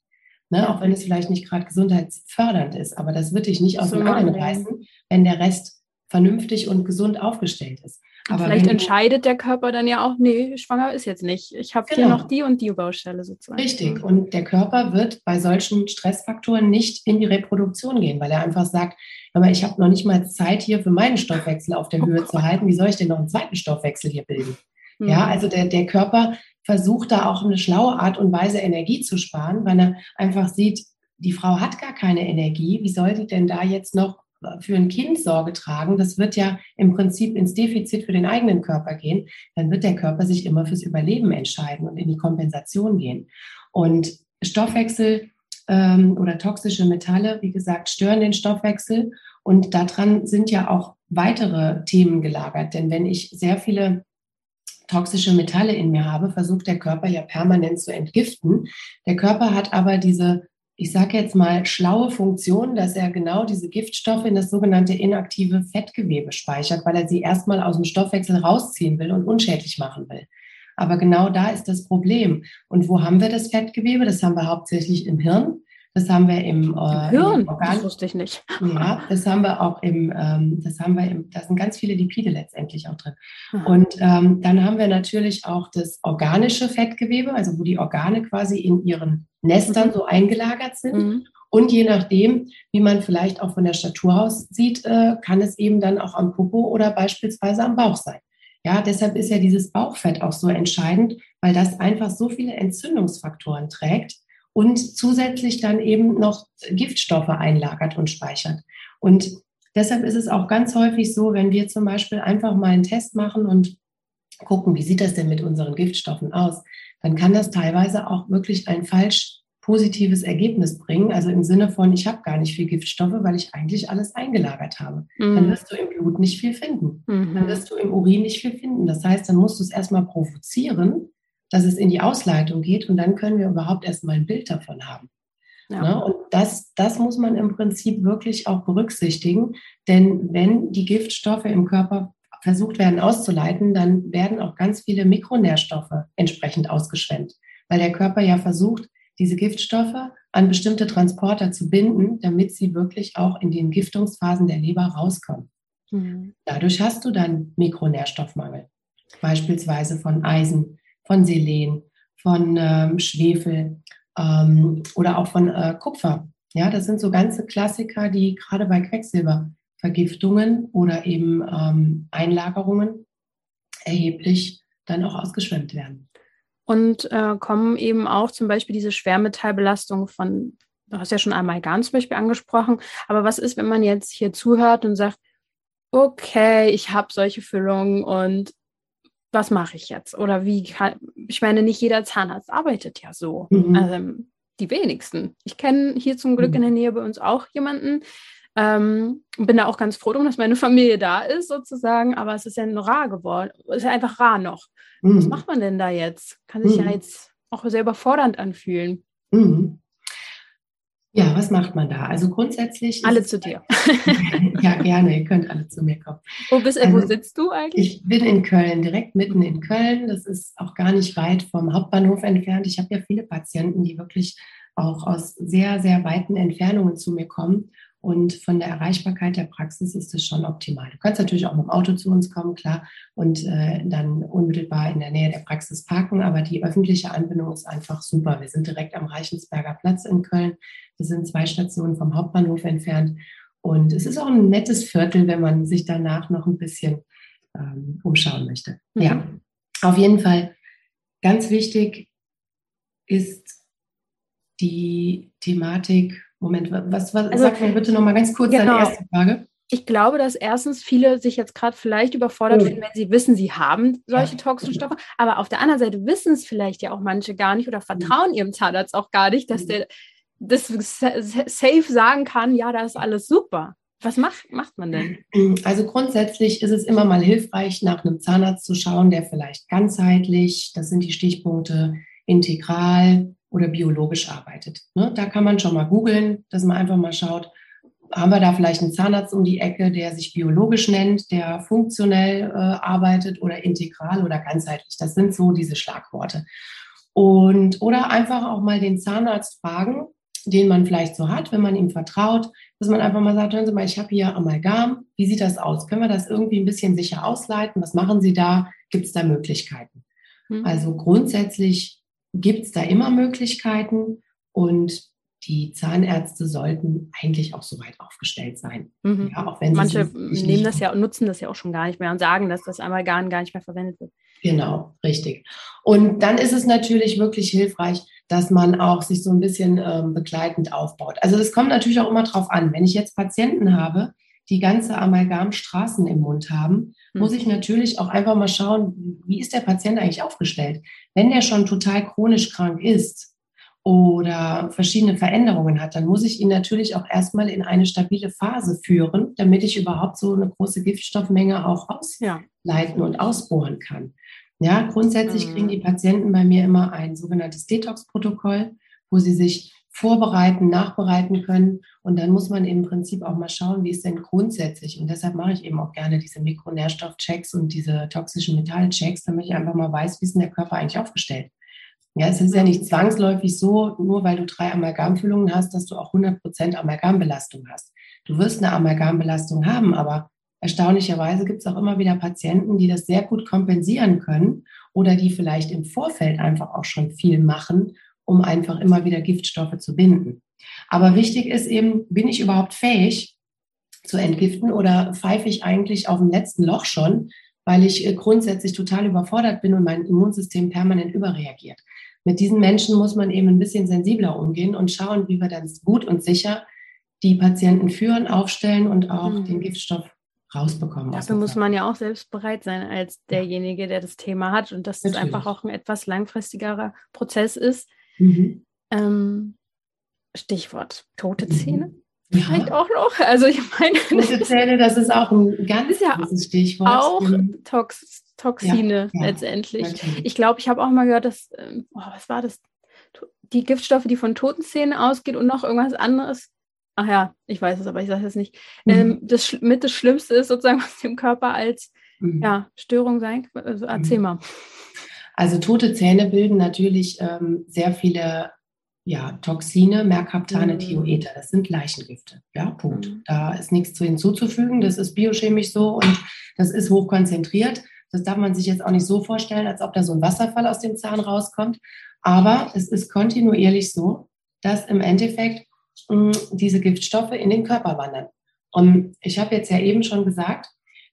Ne? Auch wenn es vielleicht nicht gerade gesundheitsfördernd ist, aber das wird dich nicht aus so dem Angeln reißen, wenn der Rest vernünftig und gesund aufgestellt ist. Aber vielleicht entscheidet der Körper dann ja auch, nee, schwanger ist jetzt nicht. Ich habe genau. hier noch die und die Baustelle sozusagen. Richtig. Und der Körper wird bei solchen Stressfaktoren nicht in die Reproduktion gehen, weil er einfach sagt, aber ich habe noch nicht mal Zeit hier für meinen Stoffwechsel auf der oh Höhe Gott. zu halten. Wie soll ich denn noch einen zweiten Stoffwechsel hier bilden? Mhm. Ja, also der, der Körper versucht da auch eine schlaue Art und Weise Energie zu sparen, weil er einfach sieht, die Frau hat gar keine Energie. Wie soll die denn da jetzt noch für ein Kind Sorge tragen, das wird ja im Prinzip ins Defizit für den eigenen Körper gehen, dann wird der Körper sich immer fürs Überleben entscheiden und in die Kompensation gehen. Und Stoffwechsel ähm, oder toxische Metalle, wie gesagt, stören den Stoffwechsel. Und daran sind ja auch weitere Themen gelagert. Denn wenn ich sehr viele toxische Metalle in mir habe, versucht der Körper ja permanent zu entgiften. Der Körper hat aber diese ich sage jetzt mal, schlaue Funktion, dass er genau diese Giftstoffe in das sogenannte inaktive Fettgewebe speichert, weil er sie erstmal aus dem Stoffwechsel rausziehen will und unschädlich machen will. Aber genau da ist das Problem. Und wo haben wir das Fettgewebe? Das haben wir hauptsächlich im Hirn. Das haben wir im, äh, Hirn. Im Organ. Das wusste ich nicht. Ja, das haben wir auch im, ähm, das haben wir im, da sind ganz viele Lipide letztendlich auch drin. Aha. Und ähm, dann haben wir natürlich auch das organische Fettgewebe, also wo die Organe quasi in ihren Nestern mhm. so eingelagert sind. Mhm. Und je nachdem, wie man vielleicht auch von der Statur aus sieht, äh, kann es eben dann auch am Popo oder beispielsweise am Bauch sein. Ja, deshalb ist ja dieses Bauchfett auch so entscheidend, weil das einfach so viele Entzündungsfaktoren trägt und zusätzlich dann eben noch Giftstoffe einlagert und speichert. Und deshalb ist es auch ganz häufig so, wenn wir zum Beispiel einfach mal einen Test machen und gucken, wie sieht das denn mit unseren Giftstoffen aus, dann kann das teilweise auch wirklich ein falsch positives Ergebnis bringen. Also im Sinne von, ich habe gar nicht viel Giftstoffe, weil ich eigentlich alles eingelagert habe. Mhm. Dann wirst du im Blut nicht viel finden. Mhm. Dann wirst du im Urin nicht viel finden. Das heißt, dann musst du es erstmal provozieren, dass es in die Ausleitung geht und dann können wir überhaupt erstmal ein Bild davon haben. Ja. Ne? Und das, das muss man im Prinzip wirklich auch berücksichtigen, denn wenn die Giftstoffe im Körper versucht werden auszuleiten, dann werden auch ganz viele Mikronährstoffe entsprechend ausgeschwemmt, weil der Körper ja versucht, diese Giftstoffe an bestimmte Transporter zu binden, damit sie wirklich auch in den Giftungsphasen der Leber rauskommen. Mhm. Dadurch hast du dann Mikronährstoffmangel, beispielsweise von Eisen, von Selen, von ähm, Schwefel ähm, oder auch von äh, Kupfer. Ja, das sind so ganze Klassiker, die gerade bei Quecksilbervergiftungen oder eben ähm, Einlagerungen erheblich dann auch ausgeschwemmt werden und äh, kommen eben auch zum Beispiel diese Schwermetallbelastung von, du hast ja schon einmal Amalgam zum Beispiel angesprochen, aber was ist, wenn man jetzt hier zuhört und sagt, okay, ich habe solche Füllungen und was mache ich jetzt? Oder wie kann, ich meine, nicht jeder Zahnarzt arbeitet ja so. Mhm. Also, die wenigsten. Ich kenne hier zum Glück mhm. in der Nähe bei uns auch jemanden, ähm, bin da auch ganz froh drum, dass meine Familie da ist, sozusagen, aber es ist ja nur rar geworden. Es ist ja einfach rar noch. Mhm. Was macht man denn da jetzt? Kann sich mhm. ja jetzt auch sehr überfordernd anfühlen. Mhm. Ja, was macht man da? Also grundsätzlich. Alle zu dir. ja, gerne, ihr könnt alle zu mir kommen. Wo, bist, also, wo sitzt du eigentlich? Ich bin in Köln, direkt mitten in Köln. Das ist auch gar nicht weit vom Hauptbahnhof entfernt. Ich habe ja viele Patienten, die wirklich auch aus sehr, sehr weiten Entfernungen zu mir kommen. Und von der Erreichbarkeit der Praxis ist es schon optimal. Du kannst natürlich auch mit dem Auto zu uns kommen, klar, und äh, dann unmittelbar in der Nähe der Praxis parken. Aber die öffentliche Anbindung ist einfach super. Wir sind direkt am Reichensberger Platz in Köln. Wir sind zwei Stationen vom Hauptbahnhof entfernt. Und es ist auch ein nettes Viertel, wenn man sich danach noch ein bisschen ähm, umschauen möchte. Mhm. Ja, auf jeden Fall ganz wichtig ist die Thematik Moment, was, was also, sag mir bitte noch mal ganz kurz genau. deine erste Frage. Ich glaube, dass erstens viele sich jetzt gerade vielleicht überfordert oh. fühlen, wenn sie wissen, sie haben solche toxischen Stoffe. Aber auf der anderen Seite wissen es vielleicht ja auch manche gar nicht oder vertrauen mhm. ihrem Zahnarzt auch gar nicht, dass mhm. der das safe sagen kann, ja, da ist alles super. Was macht, macht man denn? Also grundsätzlich ist es immer mal hilfreich, nach einem Zahnarzt zu schauen, der vielleicht ganzheitlich, das sind die Stichpunkte, integral, oder biologisch arbeitet. Ne? Da kann man schon mal googeln, dass man einfach mal schaut, haben wir da vielleicht einen Zahnarzt um die Ecke, der sich biologisch nennt, der funktionell äh, arbeitet oder integral oder ganzheitlich. Das sind so diese Schlagworte. Und oder einfach auch mal den Zahnarzt fragen, den man vielleicht so hat, wenn man ihm vertraut, dass man einfach mal sagt, hören Sie mal, ich habe hier Amalgam, wie sieht das aus? Können wir das irgendwie ein bisschen sicher ausleiten? Was machen Sie da? Gibt es da Möglichkeiten? Mhm. Also grundsätzlich gibt es da immer Möglichkeiten und die Zahnärzte sollten eigentlich auch so weit aufgestellt sein. Mhm. Ja, auch wenn Manche nehmen das ja und nutzen das ja auch schon gar nicht mehr und sagen, dass das einmal gar, gar nicht mehr verwendet wird. Genau, richtig. Und dann ist es natürlich wirklich hilfreich, dass man auch sich so ein bisschen ähm, begleitend aufbaut. Also das kommt natürlich auch immer drauf an. Wenn ich jetzt Patienten habe, die ganze Amalgamstraßen im Mund haben, hm. muss ich natürlich auch einfach mal schauen, wie ist der Patient eigentlich aufgestellt. Wenn der schon total chronisch krank ist oder verschiedene Veränderungen hat, dann muss ich ihn natürlich auch erstmal in eine stabile Phase führen, damit ich überhaupt so eine große Giftstoffmenge auch ausleiten ja. und ausbohren kann. Ja, grundsätzlich kriegen hm. die Patienten bei mir immer ein sogenanntes Detox-Protokoll, wo sie sich vorbereiten, nachbereiten können. Und dann muss man im Prinzip auch mal schauen, wie ist denn grundsätzlich. Und deshalb mache ich eben auch gerne diese Mikronährstoffchecks und diese toxischen Metallchecks, damit ich einfach mal weiß, wie ist denn der Körper eigentlich aufgestellt. Ja, es ist ja nicht zwangsläufig so, nur weil du drei Amalgamfüllungen hast, dass du auch 100% Amalgambelastung hast. Du wirst eine Amalgambelastung haben, aber erstaunlicherweise gibt es auch immer wieder Patienten, die das sehr gut kompensieren können oder die vielleicht im Vorfeld einfach auch schon viel machen um einfach immer wieder Giftstoffe zu binden. Aber wichtig ist eben, bin ich überhaupt fähig zu entgiften oder pfeife ich eigentlich auf dem letzten Loch schon, weil ich äh, grundsätzlich total überfordert bin und mein Immunsystem permanent überreagiert. Mit diesen Menschen muss man eben ein bisschen sensibler umgehen und schauen, wie wir dann gut und sicher die Patienten führen, aufstellen und auch mhm. den Giftstoff rausbekommen. Dafür muss man ja auch selbst bereit sein als derjenige, der das Thema hat und dass es einfach auch ein etwas langfristigerer Prozess ist. Mhm. Ähm, Stichwort tote Zähne. Mhm. Ja. Vielleicht auch noch. Also ich meine. Tote Zähne, das ist auch ein ganz ja Stichwort. Auch Tox Toxine ja, letztendlich. Natürlich. Ich glaube, ich habe auch mal gehört, dass, oh, was war das? Die Giftstoffe, die von toten Zähnen ausgehen und noch irgendwas anderes. Ach ja, ich weiß es, aber ich sage es nicht. Mhm. Ähm, das mit das Schlimmste ist sozusagen, was dem Körper als mhm. ja, Störung sein kann. Also erzähl mhm. mal. Also tote Zähne bilden natürlich ähm, sehr viele ja, Toxine, Merkaptane, mhm. Thioether. Das sind Leichengifte. Ja, Punkt. Mhm. Da ist nichts zu hinzuzufügen. Das ist biochemisch so und das ist hochkonzentriert. Das darf man sich jetzt auch nicht so vorstellen, als ob da so ein Wasserfall aus dem Zahn rauskommt. Aber es ist kontinuierlich so, dass im Endeffekt mh, hm, diese Giftstoffe in den Körper wandern. Und ich habe jetzt ja eben schon gesagt,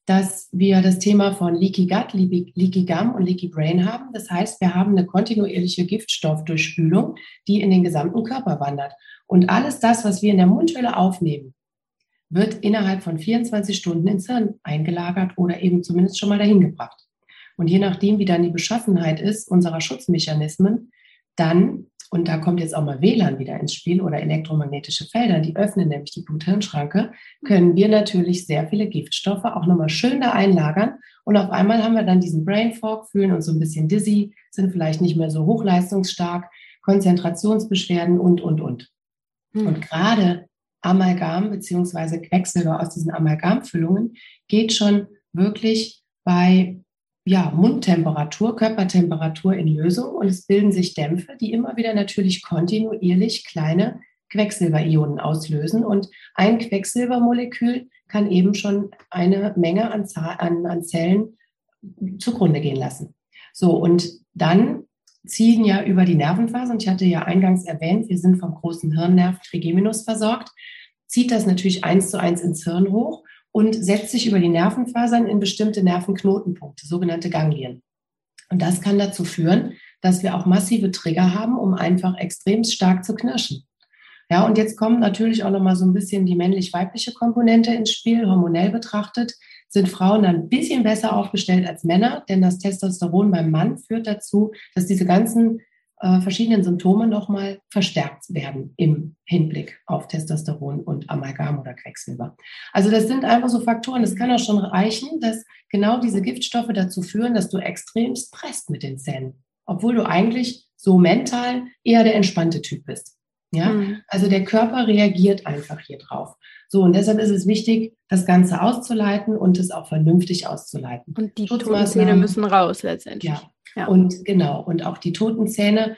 dass wir das Thema von Leaky Gut, Leaky Gum und Leaky Brain haben. Das heißt, wir haben eine kontinuierliche Giftstoffdurchspülung, die in den gesamten Körper wandert. Und alles das, was wir in der Mundhöhle aufnehmen, wird innerhalb von 24 Stunden ins Hirn eingelagert oder eben zumindest schon mal dahin gebracht. Und je nachdem, wie dann die Beschaffenheit ist unserer Schutzmechanismen, dann und da kommt jetzt auch mal WLAN wieder ins Spiel oder elektromagnetische Felder, die öffnen nämlich die Blut-Hirn-Schranke, können wir natürlich sehr viele Giftstoffe auch nochmal schön da einlagern. Und auf einmal haben wir dann diesen Brain Fog, fühlen uns so ein bisschen dizzy, sind vielleicht nicht mehr so hochleistungsstark, Konzentrationsbeschwerden und, und, und. Hm. Und gerade Amalgam beziehungsweise Quecksilber aus diesen Amalgamfüllungen geht schon wirklich bei ja, Mundtemperatur, Körpertemperatur in Lösung und es bilden sich Dämpfe, die immer wieder natürlich kontinuierlich kleine Quecksilberionen auslösen. Und ein Quecksilbermolekül kann eben schon eine Menge an, an, an Zellen zugrunde gehen lassen. So, und dann ziehen ja über die Nervenfasern, ich hatte ja eingangs erwähnt, wir sind vom großen Hirnnerv Trigeminus versorgt, zieht das natürlich eins zu eins ins Hirn hoch und setzt sich über die Nervenfasern in bestimmte Nervenknotenpunkte, sogenannte Ganglien. Und das kann dazu führen, dass wir auch massive Trigger haben, um einfach extrem stark zu knirschen. Ja, und jetzt kommt natürlich auch noch mal so ein bisschen die männlich-weibliche Komponente ins Spiel. Hormonell betrachtet sind Frauen ein bisschen besser aufgestellt als Männer, denn das Testosteron beim Mann führt dazu, dass diese ganzen äh, verschiedenen Symptome nochmal verstärkt werden im Hinblick auf Testosteron und Amalgam oder Quecksilber. Also das sind einfach so Faktoren. Es kann auch schon reichen, dass genau diese Giftstoffe dazu führen, dass du extrem stresst mit den Zähnen, obwohl du eigentlich so mental eher der entspannte Typ bist. Ja, mhm. also der Körper reagiert einfach hier drauf. So, und deshalb ist es wichtig, das Ganze auszuleiten und es auch vernünftig auszuleiten. Und die Zähne müssen raus letztendlich. Ja, ja. Und genau, und auch die toten Zähne.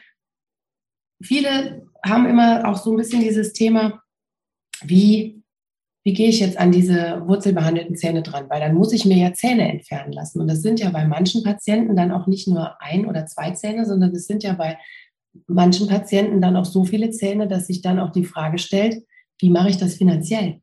Viele haben immer auch so ein bisschen dieses Thema, wie, wie gehe ich jetzt an diese wurzelbehandelten Zähne dran? Weil dann muss ich mir ja Zähne entfernen lassen. Und das sind ja bei manchen Patienten dann auch nicht nur ein oder zwei Zähne, sondern es sind ja bei manchen Patienten dann auch so viele Zähne, dass sich dann auch die Frage stellt, wie mache ich das finanziell?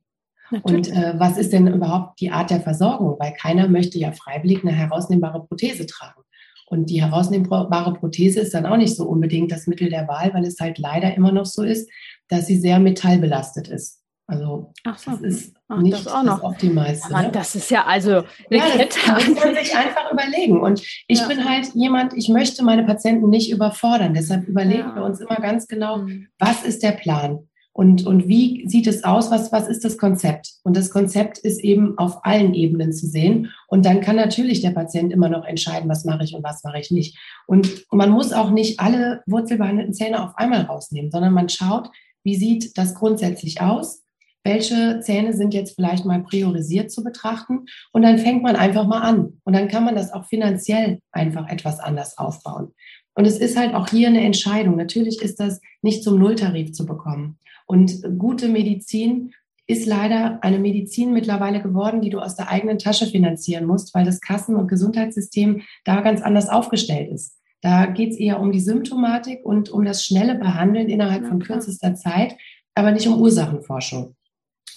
Natürlich. Und äh, was ist denn überhaupt die Art der Versorgung? Weil keiner möchte ja freiwillig eine herausnehmbare Prothese tragen. Und die herausnehmbare Prothese ist dann auch nicht so unbedingt das Mittel der Wahl, weil es halt leider immer noch so ist, dass sie sehr metallbelastet ist. Also so. das ist Ach, nicht das, auch noch. das Optimalste. Ja, ne? Das ist ja also ja, das, das muss man sich einfach überlegen. Und ich ja. bin halt jemand, ich möchte meine Patienten nicht überfordern. Deshalb überlegen ja. wir uns immer ganz genau, mhm. was ist der Plan? Und, und wie sieht es aus? Was, was ist das Konzept? Und das Konzept ist eben auf allen Ebenen zu sehen. Und dann kann natürlich der Patient immer noch entscheiden, was mache ich und was mache ich nicht. Und man muss auch nicht alle wurzelbehandelten Zähne auf einmal rausnehmen, sondern man schaut, wie sieht das grundsätzlich aus? Welche Zähne sind jetzt vielleicht mal priorisiert zu betrachten? Und dann fängt man einfach mal an. Und dann kann man das auch finanziell einfach etwas anders aufbauen. Und es ist halt auch hier eine Entscheidung. Natürlich ist das nicht zum Nulltarif zu bekommen. Und gute Medizin ist leider eine Medizin mittlerweile geworden, die du aus der eigenen Tasche finanzieren musst, weil das Kassen- und Gesundheitssystem da ganz anders aufgestellt ist. Da geht es eher um die Symptomatik und um das schnelle Behandeln innerhalb von kürzester Zeit, aber nicht um Ursachenforschung.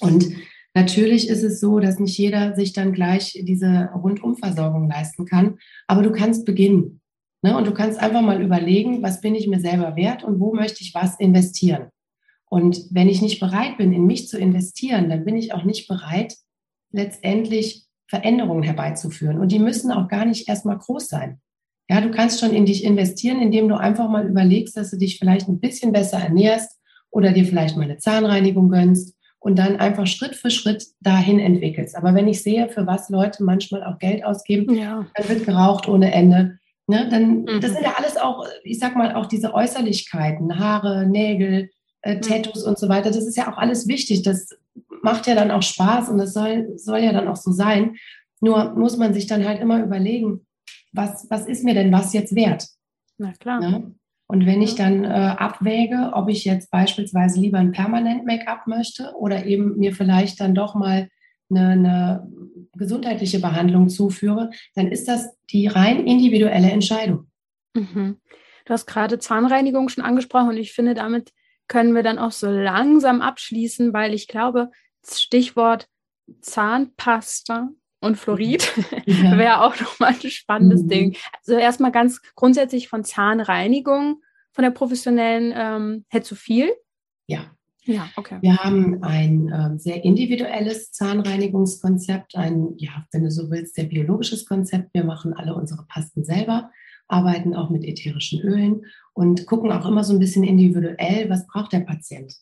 Und natürlich ist es so, dass nicht jeder sich dann gleich diese Rundumversorgung leisten kann, aber du kannst beginnen. Ne? Und du kannst einfach mal überlegen, was bin ich mir selber wert und wo möchte ich was investieren. Und wenn ich nicht bereit bin, in mich zu investieren, dann bin ich auch nicht bereit, letztendlich Veränderungen herbeizuführen. Und die müssen auch gar nicht erstmal groß sein. Ja, du kannst schon in dich investieren, indem du einfach mal überlegst, dass du dich vielleicht ein bisschen besser ernährst oder dir vielleicht mal eine Zahnreinigung gönnst und dann einfach Schritt für Schritt dahin entwickelst. Aber wenn ich sehe, für was Leute manchmal auch Geld ausgeben, ja. dann wird geraucht ohne Ende. Ne, dann, mhm. das sind ja alles auch, ich sag mal, auch diese Äußerlichkeiten, Haare, Nägel, äh, mhm. Tattoos und so weiter. Das ist ja auch alles wichtig. Das macht ja dann auch Spaß und das soll, soll ja dann auch so sein. Nur muss man sich dann halt immer überlegen, was, was ist mir denn was jetzt wert? Na klar. Ne? Und wenn ich dann äh, abwäge, ob ich jetzt beispielsweise lieber ein Permanent-Make-up möchte oder eben mir vielleicht dann doch mal eine, eine gesundheitliche Behandlung zuführe, dann ist das die rein individuelle Entscheidung. Mhm. Du hast gerade Zahnreinigung schon angesprochen und ich finde, damit können wir dann auch so langsam abschließen, weil ich glaube, Stichwort Zahnpasta und Fluorid ja. wäre auch nochmal ein spannendes mhm. Ding. Also erstmal ganz grundsätzlich von Zahnreinigung, von der professionellen, ähm, hätte zu viel? Ja. Ja, okay. Wir haben ein äh, sehr individuelles Zahnreinigungskonzept, ein, ja, wenn du so willst, sehr biologisches Konzept. Wir machen alle unsere Pasten selber, arbeiten auch mit ätherischen Ölen und gucken auch immer so ein bisschen individuell, was braucht der Patient.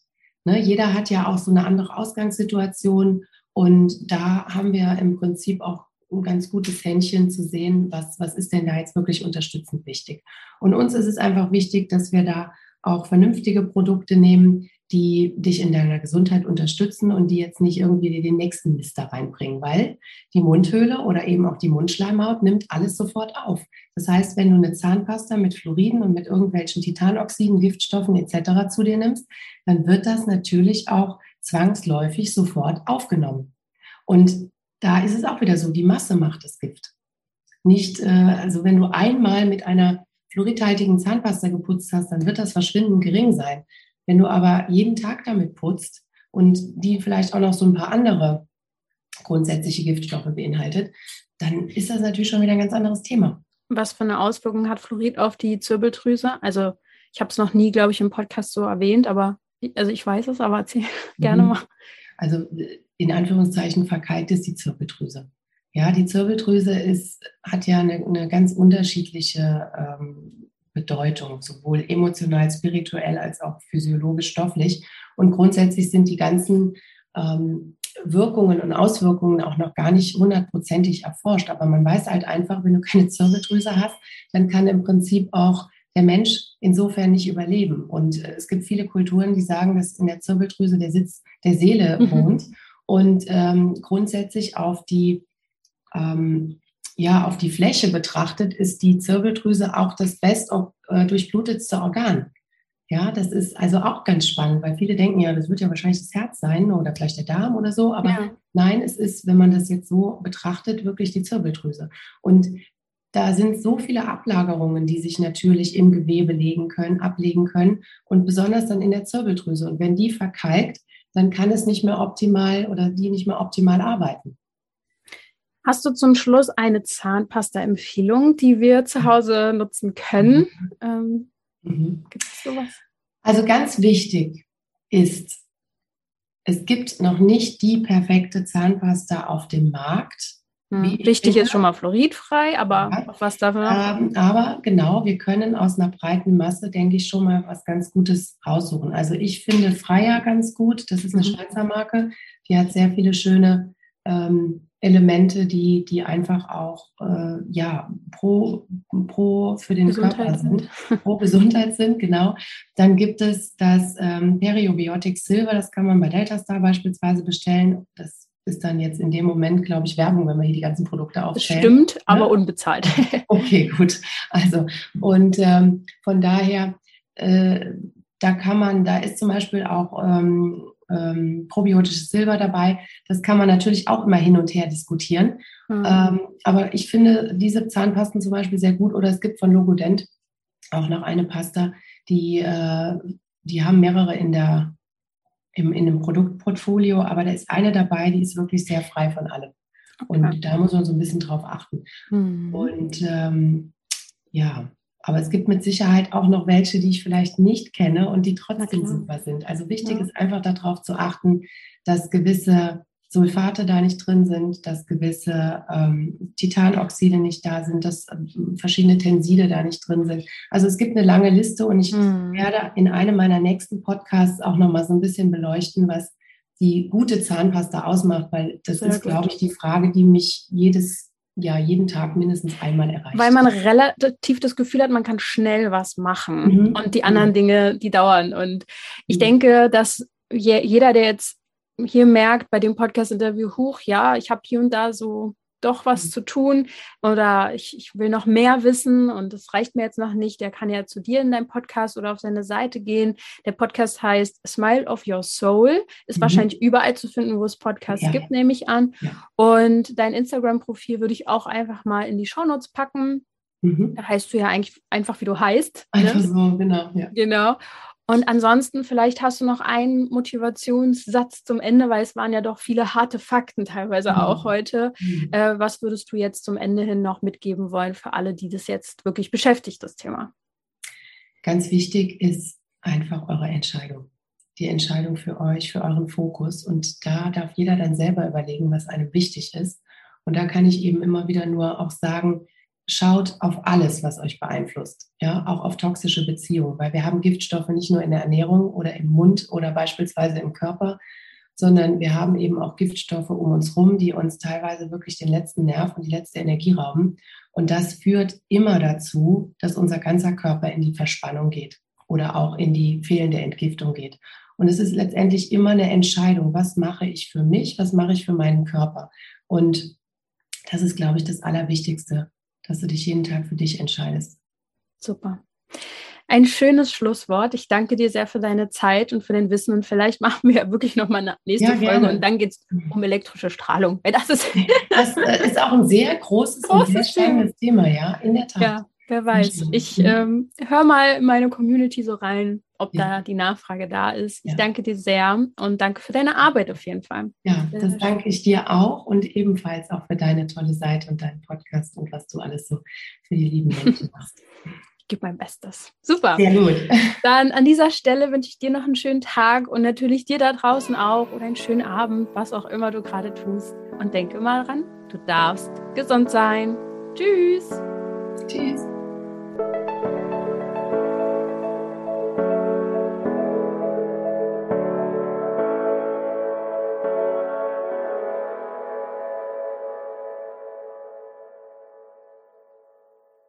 Ne, jeder hat ja auch so eine andere Ausgangssituation und da haben wir im Prinzip auch ein ganz gutes Händchen zu sehen, was, was ist denn da jetzt wirklich unterstützend wichtig. Und uns ist es einfach wichtig, dass wir da auch vernünftige Produkte nehmen, die dich in deiner Gesundheit unterstützen und die jetzt nicht irgendwie den nächsten Mist da reinbringen, weil die Mundhöhle oder eben auch die Mundschleimhaut nimmt alles sofort auf. Das heißt, wenn du eine Zahnpasta mit Fluoriden und mit irgendwelchen Titanoxiden, Giftstoffen etc. zu dir nimmst, dann wird das natürlich auch zwangsläufig sofort aufgenommen. Und da ist es auch wieder so, die Masse macht das Gift. Nicht, äh, also wenn du einmal mit einer fluoridhaltigen Zahnpasta geputzt hast, dann wird das Verschwinden gering sein. Wenn du aber jeden Tag damit putzt und die vielleicht auch noch so ein paar andere grundsätzliche Giftstoffe beinhaltet, dann ist das natürlich schon wieder ein ganz anderes Thema. Was für eine Auswirkung hat Fluorid auf die Zirbeldrüse? Also ich habe es noch nie, glaube ich, im Podcast so erwähnt, aber also ich weiß es, aber erzähl gerne mhm. mal. Also in Anführungszeichen verkalkt ist die Zirbeldrüse. Ja, die Zirbeldrüse ist, hat ja eine, eine ganz unterschiedliche ähm, Bedeutung, sowohl emotional, spirituell als auch physiologisch, stofflich. Und grundsätzlich sind die ganzen ähm, Wirkungen und Auswirkungen auch noch gar nicht hundertprozentig erforscht. Aber man weiß halt einfach, wenn du keine Zirbeldrüse hast, dann kann im Prinzip auch der Mensch insofern nicht überleben. Und äh, es gibt viele Kulturen, die sagen, dass in der Zirbeldrüse der Sitz der Seele mhm. Und ähm, grundsätzlich auf die ähm, ja, auf die Fläche betrachtet, ist die Zirbeldrüse auch das best äh, durchblutetste Organ. Ja, das ist also auch ganz spannend, weil viele denken ja, das wird ja wahrscheinlich das Herz sein oder vielleicht der Darm oder so. Aber ja. nein, es ist, wenn man das jetzt so betrachtet, wirklich die Zirbeldrüse. Und da sind so viele Ablagerungen, die sich natürlich im Gewebe legen können, ablegen können und besonders dann in der Zirbeldrüse. Und wenn die verkalkt, dann kann es nicht mehr optimal oder die nicht mehr optimal arbeiten. Hast du zum Schluss eine Zahnpasta-Empfehlung, die wir zu Hause nutzen können? Mhm. Ähm, mhm. Gibt es sowas? Also ganz wichtig ist, es gibt noch nicht die perfekte Zahnpasta auf dem Markt. Hm. Wichtig ist schon mal fluoridfrei, aber ja. was dafür noch? Ähm, aber genau, wir können aus einer breiten Masse, denke ich, schon mal was ganz Gutes raussuchen. Also ich finde Freier ganz gut. Das ist eine mhm. Schweizer Marke. Die hat sehr viele schöne ähm, Elemente, die, die einfach auch äh, ja, pro, pro für den Gesundheit Körper sind, pro Gesundheit sind, genau. Dann gibt es das ähm, Periobiotic Silver, das kann man bei Delta Star beispielsweise bestellen. Das ist dann jetzt in dem Moment, glaube ich, Werbung, wenn man hier die ganzen Produkte aufstellt. Stimmt, ne? aber unbezahlt. okay, gut. Also, und ähm, von daher, äh, da kann man, da ist zum Beispiel auch ähm, ähm, probiotisches Silber dabei. Das kann man natürlich auch immer hin und her diskutieren. Mhm. Ähm, aber ich finde diese Zahnpasten zum Beispiel sehr gut. Oder es gibt von Logodent auch noch eine Pasta, die, äh, die haben mehrere in der im, in dem Produktportfolio, aber da ist eine dabei, die ist wirklich sehr frei von allem. Okay. Und da muss man so ein bisschen drauf achten. Mhm. Und ähm, ja, aber es gibt mit Sicherheit auch noch welche, die ich vielleicht nicht kenne und die trotzdem super sind. Also wichtig ja. ist einfach darauf zu achten, dass gewisse Sulfate da nicht drin sind, dass gewisse ähm, Titanoxide nicht da sind, dass ähm, verschiedene Tenside da nicht drin sind. Also es gibt eine lange Liste und ich mhm. werde in einem meiner nächsten Podcasts auch nochmal so ein bisschen beleuchten, was die gute Zahnpasta ausmacht, weil das Sehr ist, glaube ich, die Frage, die mich jedes ja jeden Tag mindestens einmal erreicht. Weil man relativ das Gefühl hat, man kann schnell was machen mhm. und die anderen mhm. Dinge, die dauern. Und ich mhm. denke, dass je, jeder, der jetzt hier merkt bei dem Podcast-Interview, huch, ja, ich habe hier und da so doch was mhm. zu tun oder ich, ich will noch mehr wissen und das reicht mir jetzt noch nicht, der kann ja zu dir in deinem Podcast oder auf seine Seite gehen. Der Podcast heißt Smile of Your Soul, ist mhm. wahrscheinlich überall zu finden, wo es Podcasts ja. gibt, nehme ich an. Ja. Und dein Instagram-Profil würde ich auch einfach mal in die Shownotes packen. Mhm. Da heißt du ja eigentlich einfach, wie du heißt. Ne? Einfach ne? so, genau. Ja. Genau. Und ansonsten, vielleicht hast du noch einen Motivationssatz zum Ende, weil es waren ja doch viele harte Fakten teilweise mhm. auch heute. Mhm. Äh, was würdest du jetzt zum Ende hin noch mitgeben wollen für alle, die das jetzt wirklich beschäftigt, das Thema? Ganz wichtig ist einfach eure Entscheidung. Die Entscheidung für euch, für euren Fokus. Und da darf jeder dann selber überlegen, was einem wichtig ist. Und da kann ich eben immer wieder nur auch sagen, schaut auf alles, was euch beeinflusst, ja, auch auf toxische Beziehungen, weil wir haben Giftstoffe nicht nur in der Ernährung oder im Mund oder beispielsweise im Körper, sondern wir haben eben auch Giftstoffe um uns rum, die uns teilweise wirklich den letzten Nerv und die letzte Energie rauben. Und das führt immer dazu, dass unser ganzer Körper in die Verspannung geht oder auch in die fehlende Entgiftung geht. Und es ist letztendlich immer eine Entscheidung, was mache ich für mich, was mache ich für meinen Körper. Und das ist, glaube ich, das Allerwichtigste dass du dich jeden Tag für dich entscheidest. Super. Ein schönes Schlusswort. Ich danke dir sehr für deine Zeit und für dein Wissen. Und vielleicht machen wir wirklich nochmal eine nächste ja, Folge und dann geht es um elektrische Strahlung. Das ist, das äh, ist auch ein sehr großes, großes sehr spannendes Thema, ja, in der Tat. Ja, wer weiß. Ich ähm, höre mal in meine Community so rein, ob ja. da die Nachfrage da ist. Ich ja. danke dir sehr und danke für deine Arbeit auf jeden Fall. Ja, das danke ich dir auch und ebenfalls auch für deine tolle Seite und deinen Podcast und was du alles so für die lieben Menschen machst. Ich gebe mein Bestes. Super. Sehr gut. Dann an dieser Stelle wünsche ich dir noch einen schönen Tag und natürlich dir da draußen auch oder einen schönen Abend, was auch immer du gerade tust. Und denke mal dran, du darfst gesund sein. Tschüss. Tschüss.